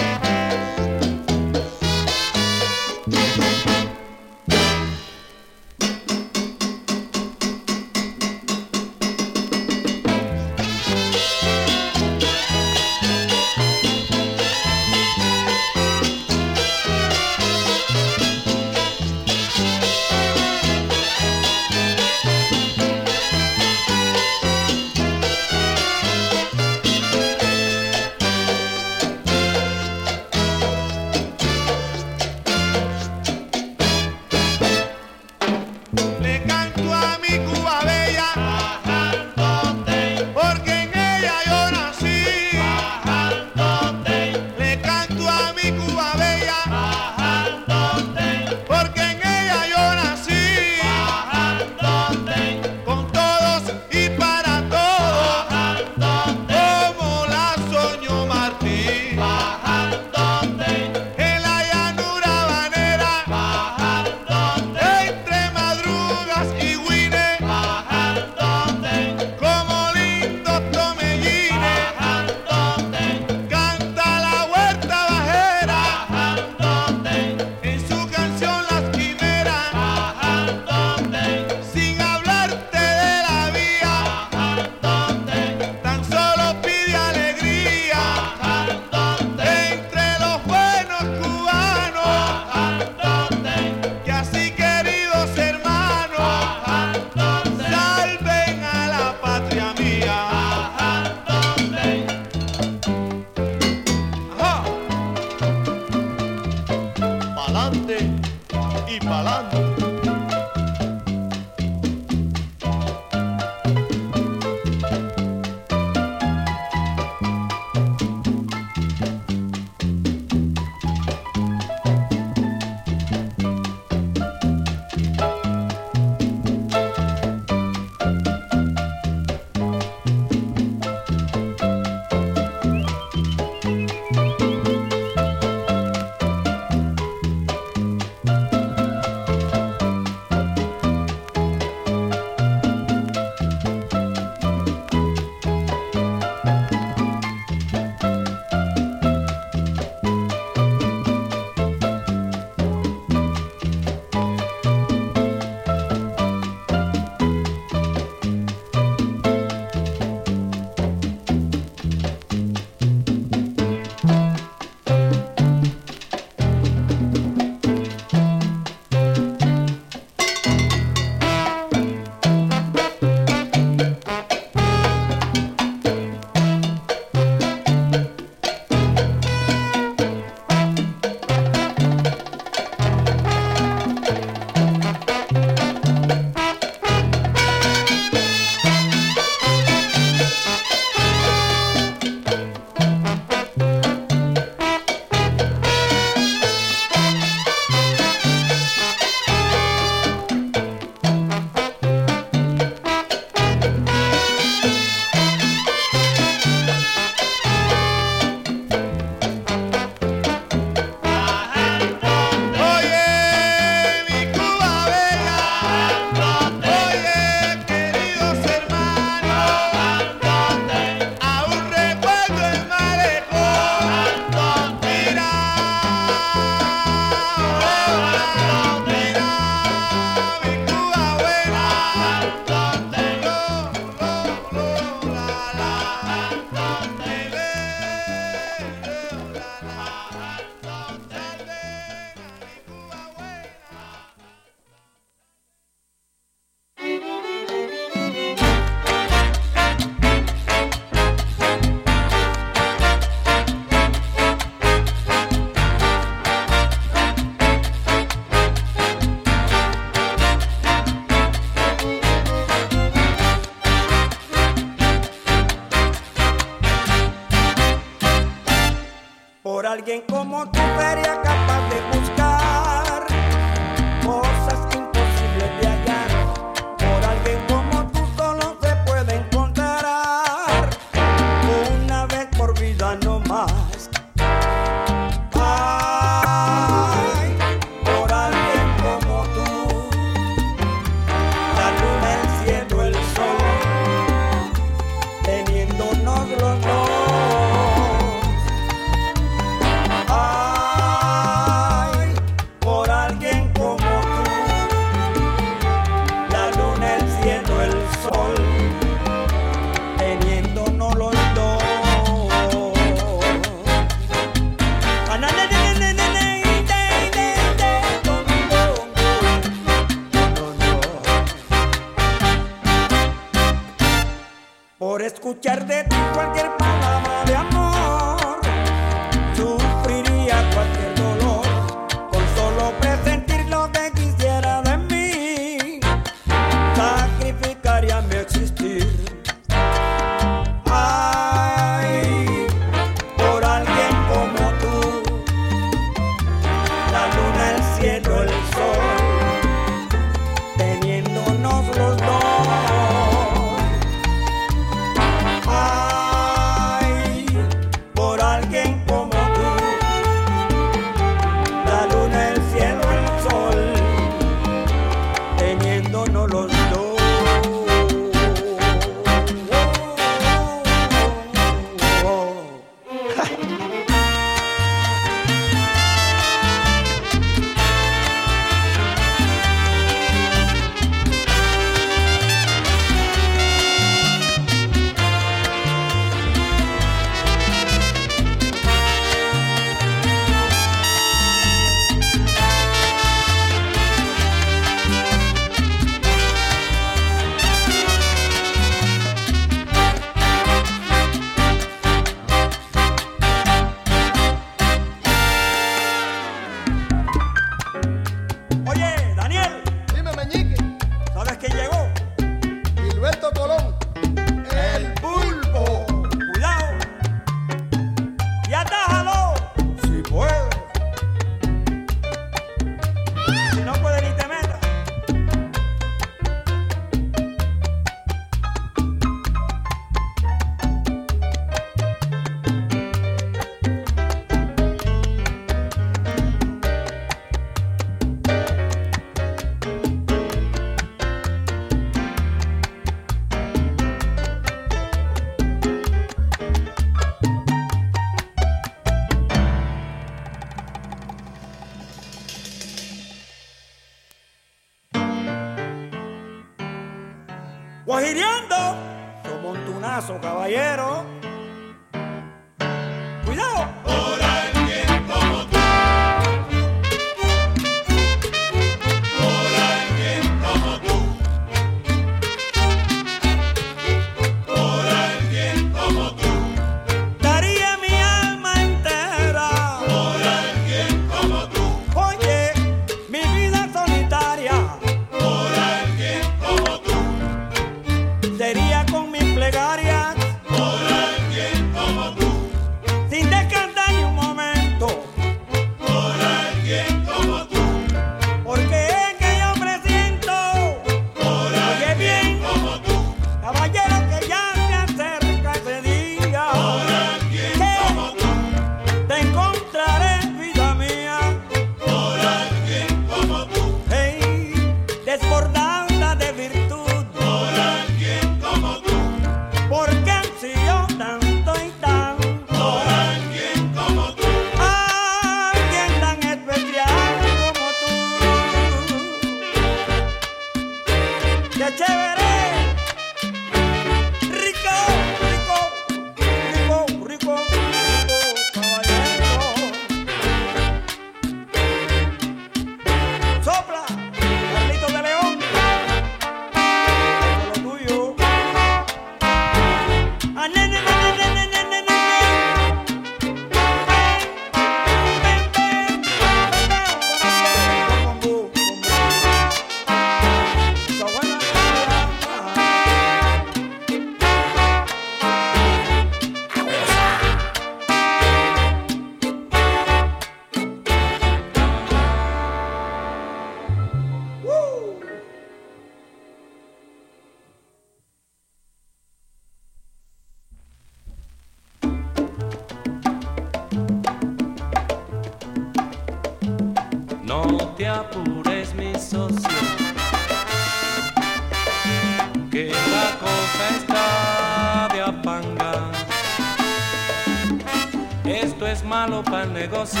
El negocio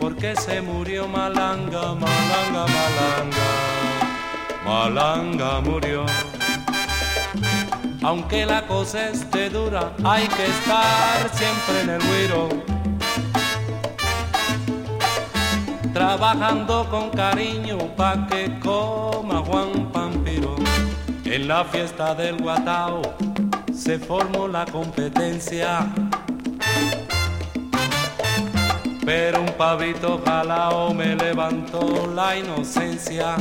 porque se murió Malanga, Malanga, Malanga. Malanga murió. Aunque la cosa esté dura, hay que estar siempre en el guiro. Trabajando con cariño pa' que coma Juan Pampiro. En la fiesta del Guatao se formó la competencia. Pero un pavito jalao me levantó la inocencia.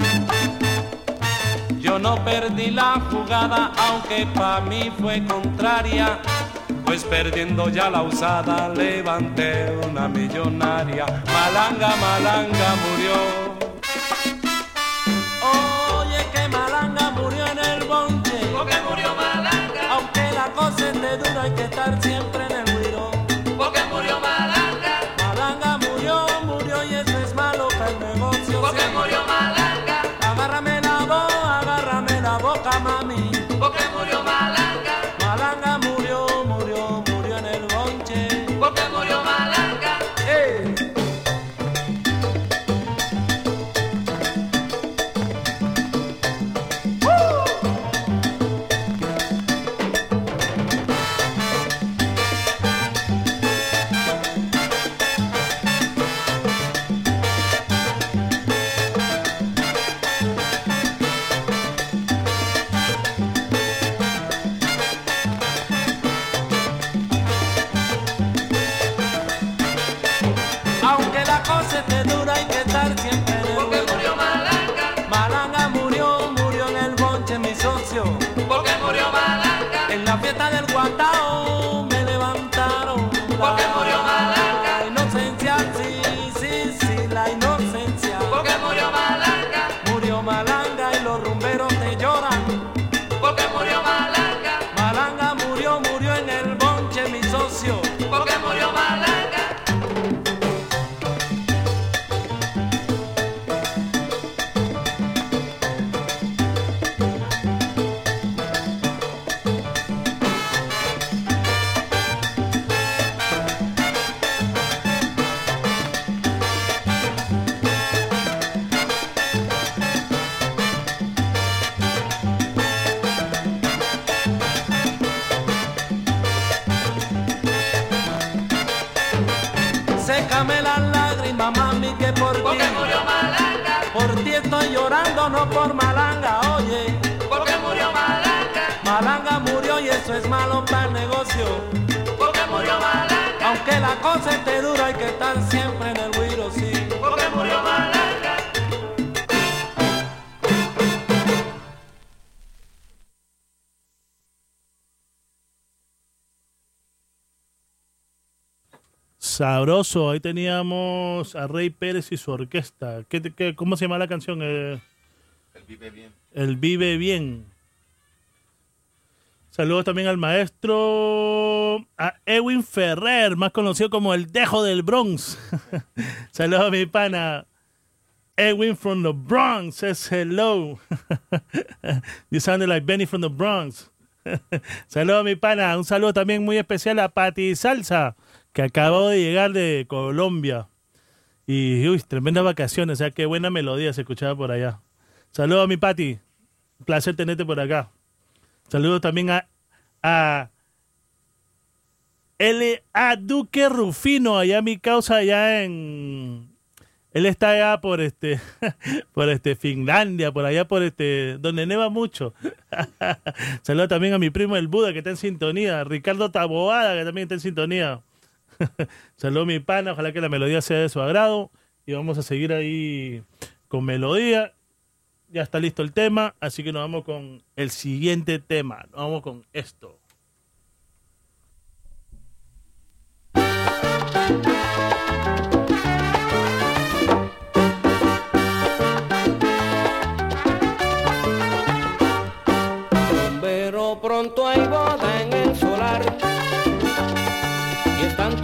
Yo no perdí la jugada, aunque pa' mí fue contraria. Pues perdiendo ya la usada, levanté una millonaria. Malanga, malanga murió. Oye, que malanga murió en el bonche. Porque murió malanga. Aunque la cosa esté dura, hay que estar siempre Sabroso, ahí teníamos a Rey Pérez y su orquesta. ¿Qué, te- qué- cómo se llama la canción? Eh, Él vive bien. El Vive Bien. Saludos también al maestro a Edwin Ferrer, más conocido como el Dejo del Bronx. Saludos a mi pana. Edwin from the Bronx says hello. you sounded like Benny from the Bronx. Saludos a mi pana. Un saludo también muy especial a Pati Salsa, que acabó de llegar de Colombia. Y uy, tremendas vacaciones. O sea, qué buena melodía se escuchaba por allá. Saludos a mi Pati. Un placer tenerte por acá. Saludos también a, a L.A. Duque Rufino, allá mi causa, allá en. Él está allá por este, por este Finlandia, por allá por este, donde neva mucho. Saludos también a mi primo el Buda que está en sintonía, Ricardo Taboada que también está en sintonía. Saludos mi pana, ojalá que la melodía sea de su agrado y vamos a seguir ahí con melodía. Ya está listo el tema, así que nos vamos con el siguiente tema. Nos vamos con esto.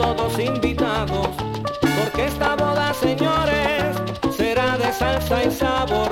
Todos invitados porque esta boda, señores, será de salsa y sabor.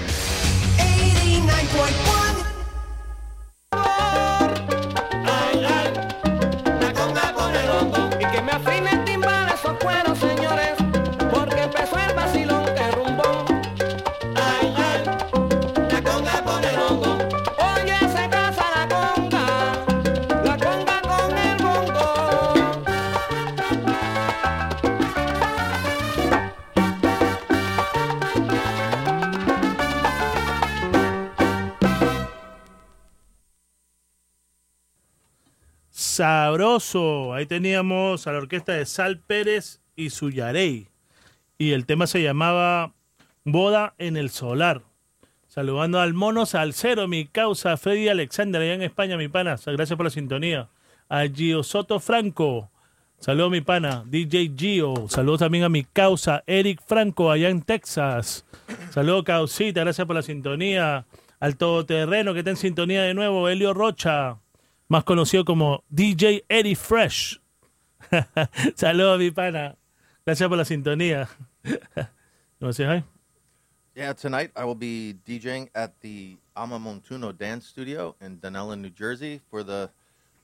Sabroso. Ahí teníamos a la orquesta de Sal Pérez y su Yarey. Y el tema se llamaba Boda en el Solar. Saludando al mono salsero, mi causa, Freddy Alexander, allá en España, mi pana. Gracias por la sintonía. A Gio Soto Franco. Saludos, mi pana. DJ Gio. Saludos también a mi causa, Eric Franco, allá en Texas. Saludos, causita. Gracias por la sintonía. Al todoterreno que está en sintonía de nuevo, Elio Rocha más conocido como DJ Eddie Fresh. Saludos, mi pana. Gracias por la sintonía. ¿No me hi? Yeah, tonight I will be DJing at the Ama Montuno Dance Studio in Dunellen, New Jersey for the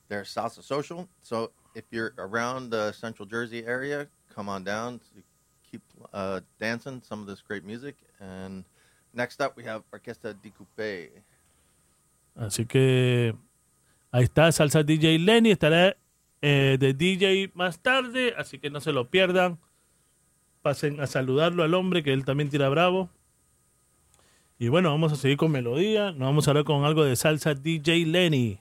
their salsa social. So if you're around the Central Jersey area, come on down to keep uh, dancing some of this great music. And next up we have Orquesta di Coupe. Así que ahí está Salsa DJ Lenny. Estará eh, de DJ más tarde, así que no se lo pierdan. Pasen a saludarlo al hombre, que él también tira bravo. Y bueno, vamos a seguir con melodía. Nos vamos a hablar con algo de salsa DJ Lenny.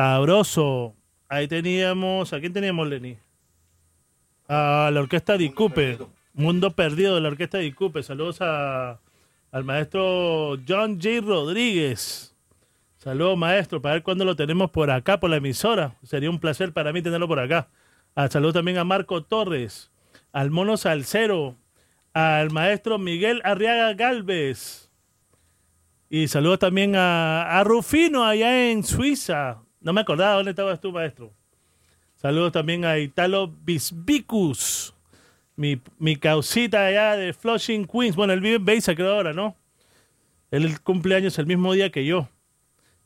Sabroso. Ahí teníamos. ¿A quién teníamos, Lenny? A la orquesta de Icupe. Mundo Perdido de la orquesta de Icupe. Saludos a, al maestro John J. Rodríguez. Saludos, maestro, para ver cuándo lo tenemos por acá, por la emisora. Sería un placer para mí tenerlo por acá. Ah, saludos también a Marco Torres, al Mono Salcero, al maestro Miguel Arriaga Galvez. Y saludos también a, a Rufino allá en Suiza. No me acordaba dónde estabas tú, maestro. Saludos también a Italo Bisbicus, mi, mi causita allá de Flushing, Queens. Bueno, él vive en Beisa, creo ahora, ¿no? Él cumpleaños el mismo día que yo.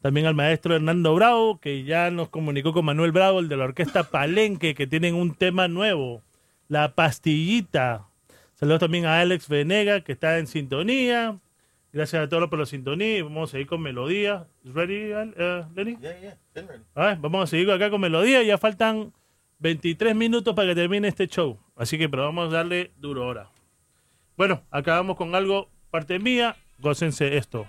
También al maestro Hernando Bravo, que ya nos comunicó con Manuel Bravo, el de la orquesta Palenque, que tienen un tema nuevo, La Pastillita. Saludos también a Alex Venega, que está en sintonía. Gracias a todos por la sintonía. Vamos a seguir con melodía. ¿Ready, uh, Lenny? Yeah, yeah, ready. Vamos a seguir acá con melodía. Ya faltan 23 minutos para que termine este show. Así que, pero vamos a darle duro ahora. Bueno, acabamos con algo, parte mía. Gócense esto.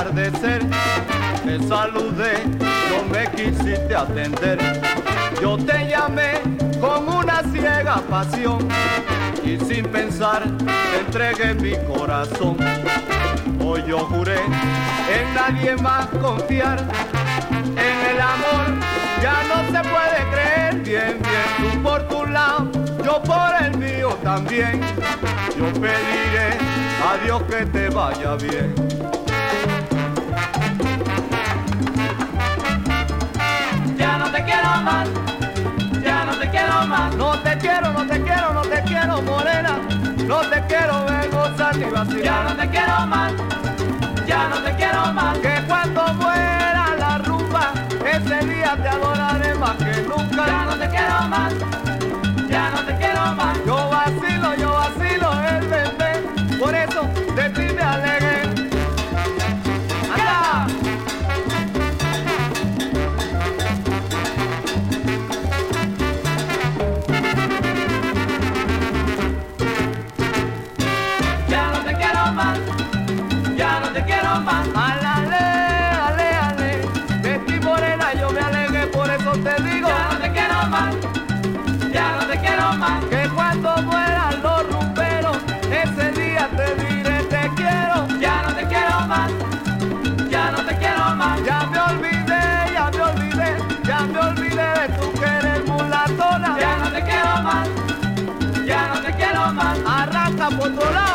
Atardecer, te saludé, no me quisiste atender. Yo te llamé con una ciega pasión, y sin pensar te entregué mi corazón. Hoy yo juré en nadie más confiar. En el amor ya no se puede creer bien, bien. Tú por tu lado, yo por el mío también. Yo pediré a Dios que te vaya bien. Más, ya no te quiero más. No te quiero, no te quiero, no te quiero, morena. No te quiero ver gozar ni vacilar. Ya no te quiero más, ya no te quiero más. Que cuando muera la rumba, ese día te adoraré más que nunca. Ya no te quiero más, ya no te quiero más. Yo vacilo, yo vacilo el bebé, por eso de ti quiero más. Ale, ale, ale, de ti morena yo me alegué, por eso te digo. Ya no te quiero más, ya no te quiero más. Que cuando mueran los rumberos, ese día te diré te quiero. Ya no te quiero más, ya no te quiero más. Ya me olvidé, ya me olvidé, ya me olvidé de tu querer mulatona. Ya no te quiero más, ya no te quiero más. Arranca por lado.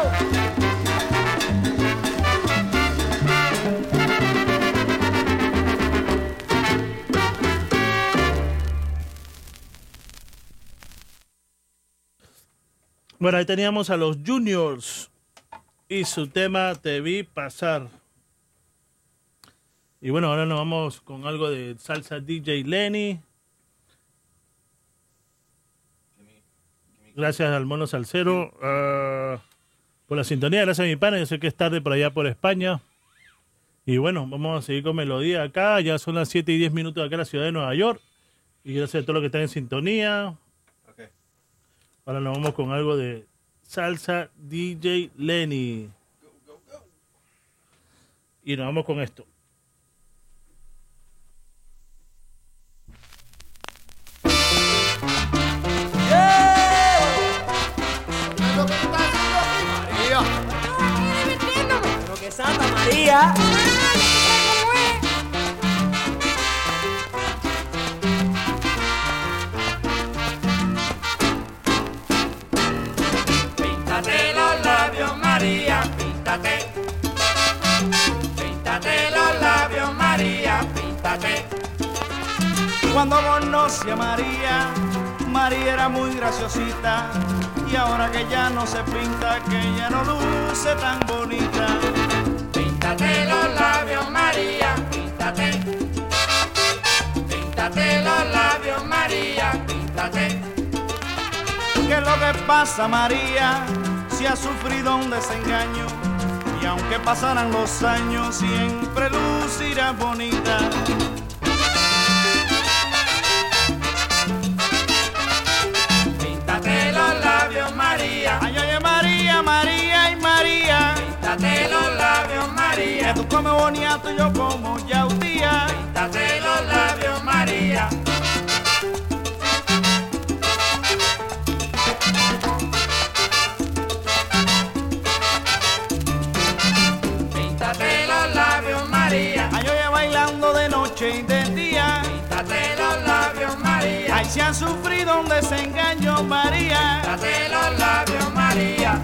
Bueno, ahí teníamos a los Juniors y su tema Te vi pasar. Y bueno, ahora nos vamos con algo de salsa DJ Lenny. Gracias al mono salsero ah, por la sintonía. Gracias a mi pana. Yo sé que es tarde por allá por España. Y bueno, vamos a seguir con melodía acá. Ya son las 7 y 10 minutos acá en la ciudad de Nueva York. Y gracias a todos los que están en sintonía. Ahora nos vamos con algo de salsa DJ Lenny. Y nos vamos con esto. Santa María. Cuando conocí a María, María era muy graciosita. Y ahora que ya no se pinta, que ya no luce tan bonita. Píntate los labios, María, píntate. Píntate los labios, María, píntate. ¿Qué es lo que pasa, María? Si ha sufrido un desengaño. Y aunque pasaran los años, siempre lucirá bonita. Tú comes boniato y yo como yautía. Píntate los labios, María. Píntate los labios, María. Ay, oye, bailando de noche y de día. Píntate los labios, María. Ay, si han sufrido un desengaño, María. Píntate los labios, María.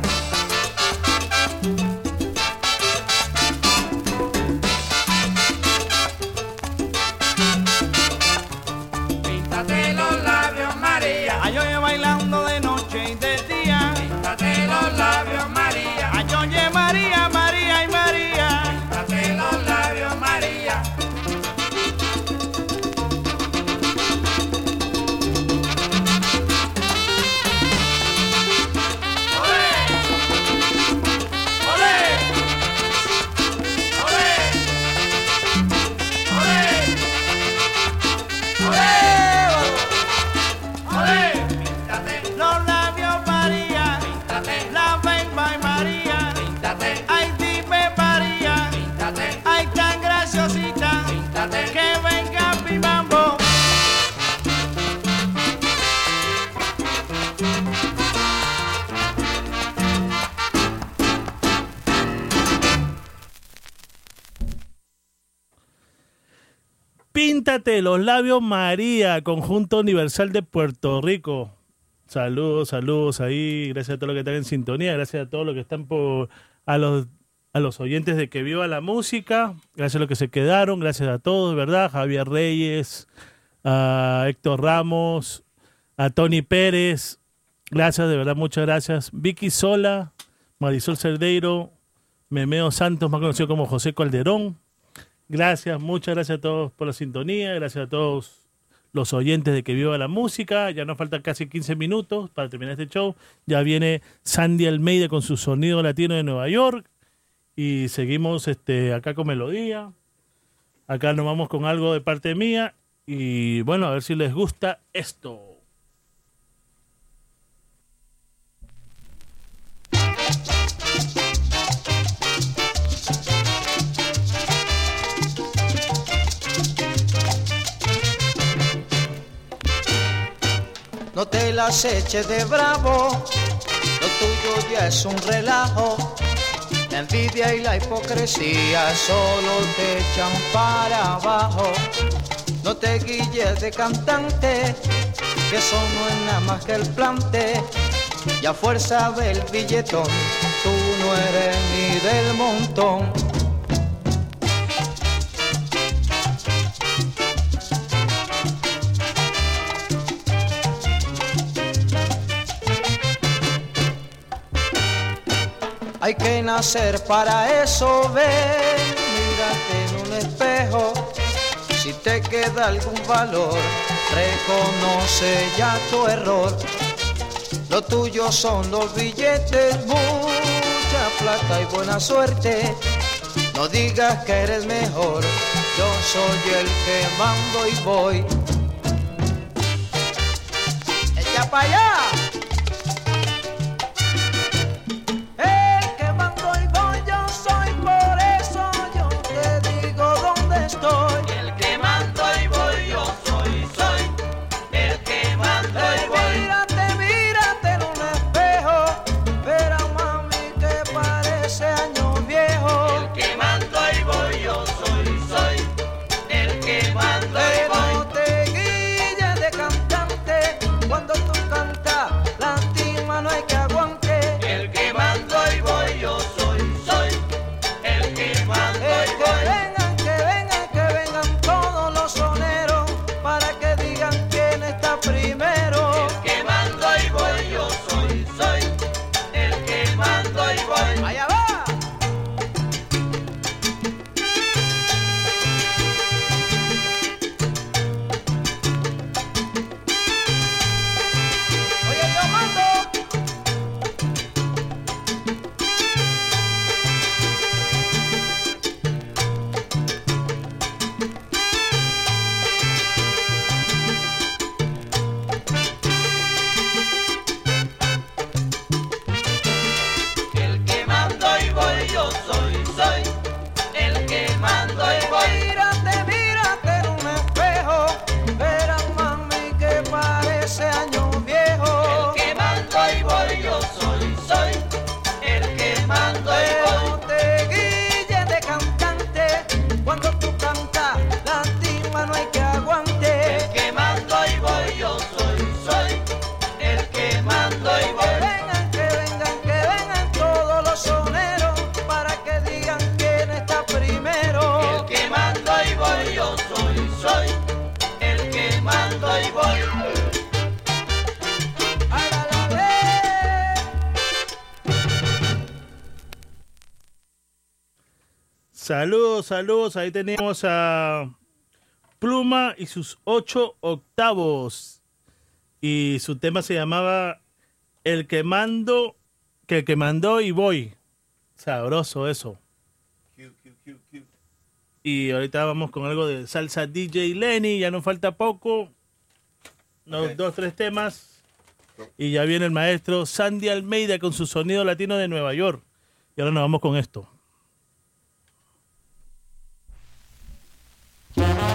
Labios María, Conjunto Universal de Puerto Rico. Saludos, saludos ahí. Gracias a todos los que están en sintonía. Gracias a todos los que están por. a los, a los oyentes de Que Viva la Música. Gracias a los que se quedaron. Gracias a todos, ¿verdad? Javier Reyes, a Héctor Ramos, a Tony Pérez. Gracias, de verdad, muchas gracias. Vicky Sola, Marisol Cerdeiro, Memeo Santos, más conocido como José Calderón. Gracias, muchas gracias a todos por la sintonía, gracias a todos los oyentes de Que Viva la Música. Ya nos faltan casi 15 minutos para terminar este show. Ya viene Sandy Almeida con su sonido latino de Nueva York. Y seguimos este, acá con Melodía. Acá nos vamos con algo de parte mía. Y bueno, a ver si les gusta esto. No te las eches de bravo, lo tuyo ya es un relajo. La envidia y la hipocresía solo te echan para abajo. No te guilles de cantante, que eso no es nada más que el plante. Y a fuerza del billetón, tú no eres ni del montón. Hay que nacer para eso, ven, mírate en un espejo. Si te queda algún valor, reconoce ya tu error. Lo tuyo son los billetes, mucha plata y buena suerte. No digas que eres mejor, yo soy el que mando y voy. ¡Echa para allá! Saludos. Ahí tenemos a Pluma y sus ocho octavos. Y su tema se llamaba El que mando, que el que mandó y voy. Sabroso eso. Y ahorita vamos con algo de salsa DJ Lenny. Ya nos falta poco. Unos Ok. dos, tres temas. Y ya viene el maestro Sandy Almeida con su sonido latino de Nueva York. Y ahora nos vamos con esto. Bye.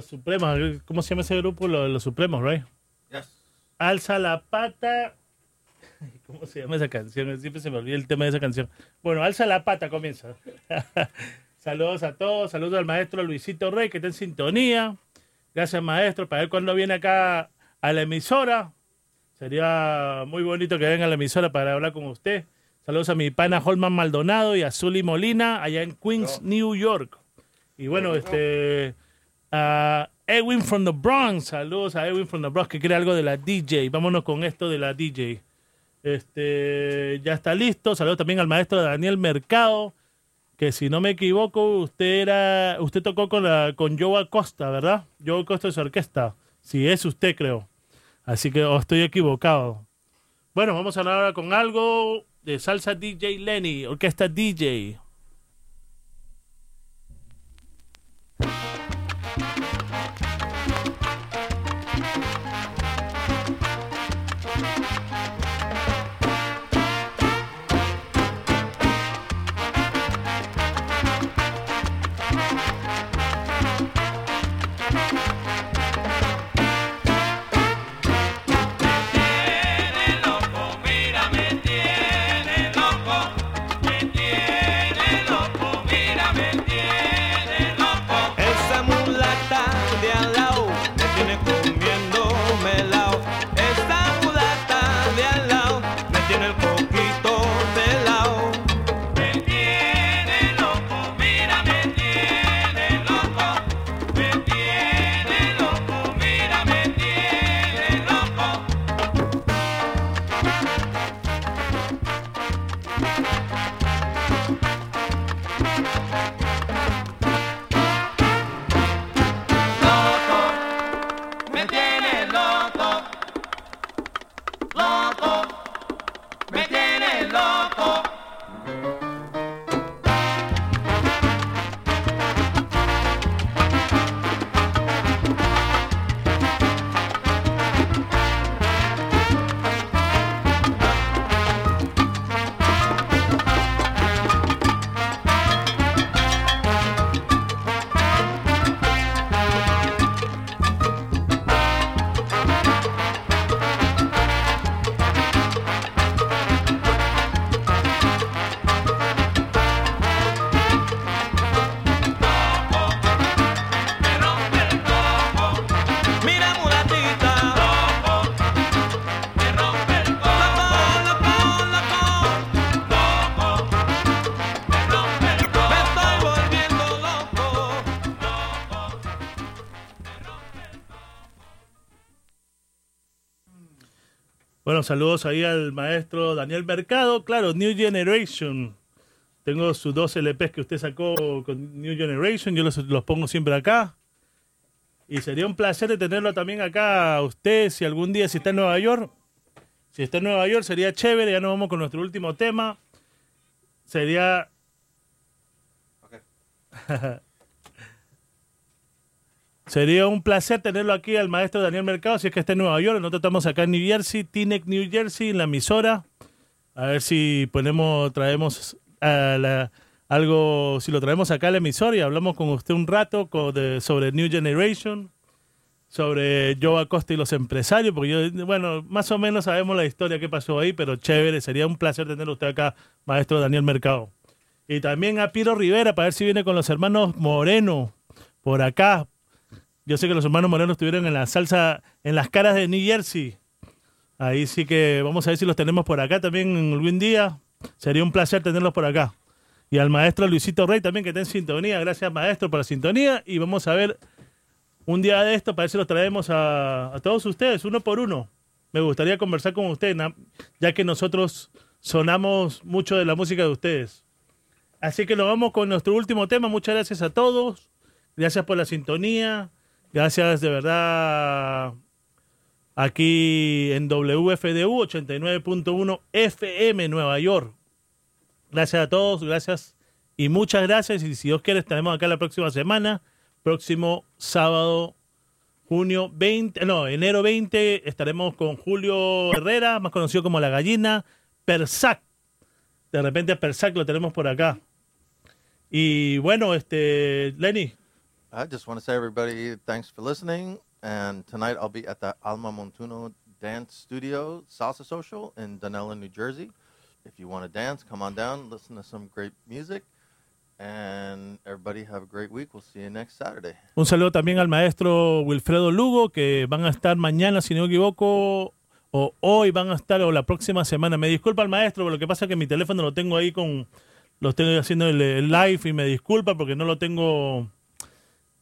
Los Supremos. ¿Cómo se llama ese grupo? Los, Los Supremos, right? Yes. Alza la pata. ¿Cómo se llama esa canción? Siempre se me olvida el tema de esa canción. Bueno, Alza la pata comienza. saludos a todos, saludos al maestro Luisito Rey que está en sintonía. Gracias maestro, para ver cuándo viene acá a la emisora. Sería muy bonito que venga a la emisora para hablar con usted. Saludos a mi pana Holman Maldonado y a Zully Molina allá en Queens, New York. Y bueno, este a Edwin from the Bronx. Saludos a Edwin from the Bronx que quiere algo de la DJ. Vámonos con esto de la DJ. Este ya está listo. Saludos también al maestro Daniel Mercado. Que si no me equivoco, usted era. Usted tocó con la con Joe Acosta, ¿verdad? Joe Acosta de su orquesta. Si es usted, creo. Así que oh, estoy equivocado. Bueno, vamos a hablar ahora con algo de salsa DJ Lenny, orquesta DJ. Bueno, saludos ahí al maestro Daniel Mercado. Claro, New Generation. Tengo sus dos LPs que usted sacó con New Generation. Yo los, los pongo siempre acá. Y sería un placer de tenerlo también acá a usted, si algún día si está en Nueva York. Si está en Nueva York sería chévere. Ya nos vamos con nuestro último tema. Sería... Sería un placer tenerlo aquí al maestro Daniel Mercado, si es que está en Nueva York. Nosotros estamos acá en New Jersey, Tinec, New Jersey, en la emisora. A ver si ponemos, traemos a la- algo, si lo traemos acá a la emisora y hablamos con usted un rato sobre New Generation, sobre Joe Acosta y los empresarios, porque yo, bueno, más o menos sabemos la historia que pasó ahí, pero chévere, sería un placer tenerlo usted acá, maestro Daniel Mercado. Y también a Piro Rivera, para ver si viene con los hermanos Moreno por acá. Yo sé que los hermanos Moreno estuvieron en la salsa, en las caras de New Jersey. Ahí sí que vamos a ver si los tenemos por acá también en algún día. Sería un placer tenerlos por acá. Y al maestro Luisito Rey también que está en sintonía. Gracias maestro por la sintonía. Y vamos a ver un día de esto para si los traemos a, a todos ustedes, uno por uno. Me gustaría conversar con ustedes, ya que nosotros sonamos mucho de la música de ustedes. Así que nos vamos con nuestro último tema. Muchas gracias a todos. Gracias por la sintonía. Gracias de verdad aquí en WFDU 89.1 FM Nueva York. Gracias a todos, gracias y muchas gracias. Y si Dios quiere, estaremos acá la próxima semana. Próximo sábado, junio 20, no, enero 20, estaremos con Julio Herrera, más conocido como La Gallina, Persac. De repente Persac lo tenemos por acá. Y bueno, este, Lenny, I just want to say, everybody, thanks for listening. And tonight I'll be at the Alma Montuno Dance Studio Salsa Social in Dunella, New Jersey. If you want to dance, come on down, listen to some great music. And everybody have a great week. We'll see you next Saturday. Un saludo también al maestro Wilfredo Lugo, que van a estar mañana, si no me equivoco, o hoy van a estar, o la próxima semana. Me disculpa el maestro, lo que pasa es que mi teléfono lo tengo ahí con. Lo estoy haciendo el, el live y me disculpa porque no lo tengo.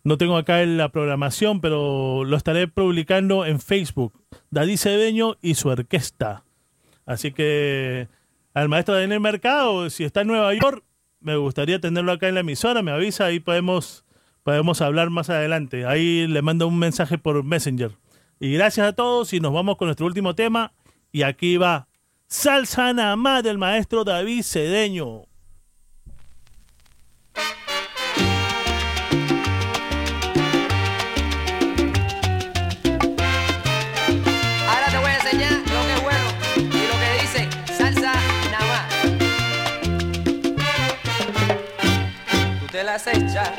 No tengo acá en la programación, pero lo estaré publicando en Facebook. Dadí Cedeño y su orquesta. Así que al maestro Daniel Mercado, si está en Nueva York, me gustaría tenerlo acá en la emisora, me avisa, ahí podemos, podemos hablar más adelante. Ahí le mando un mensaje por Messenger. Y gracias a todos y nos vamos con nuestro último tema. Y aquí va Salsa nada más del maestro David Cedeño. Las echas de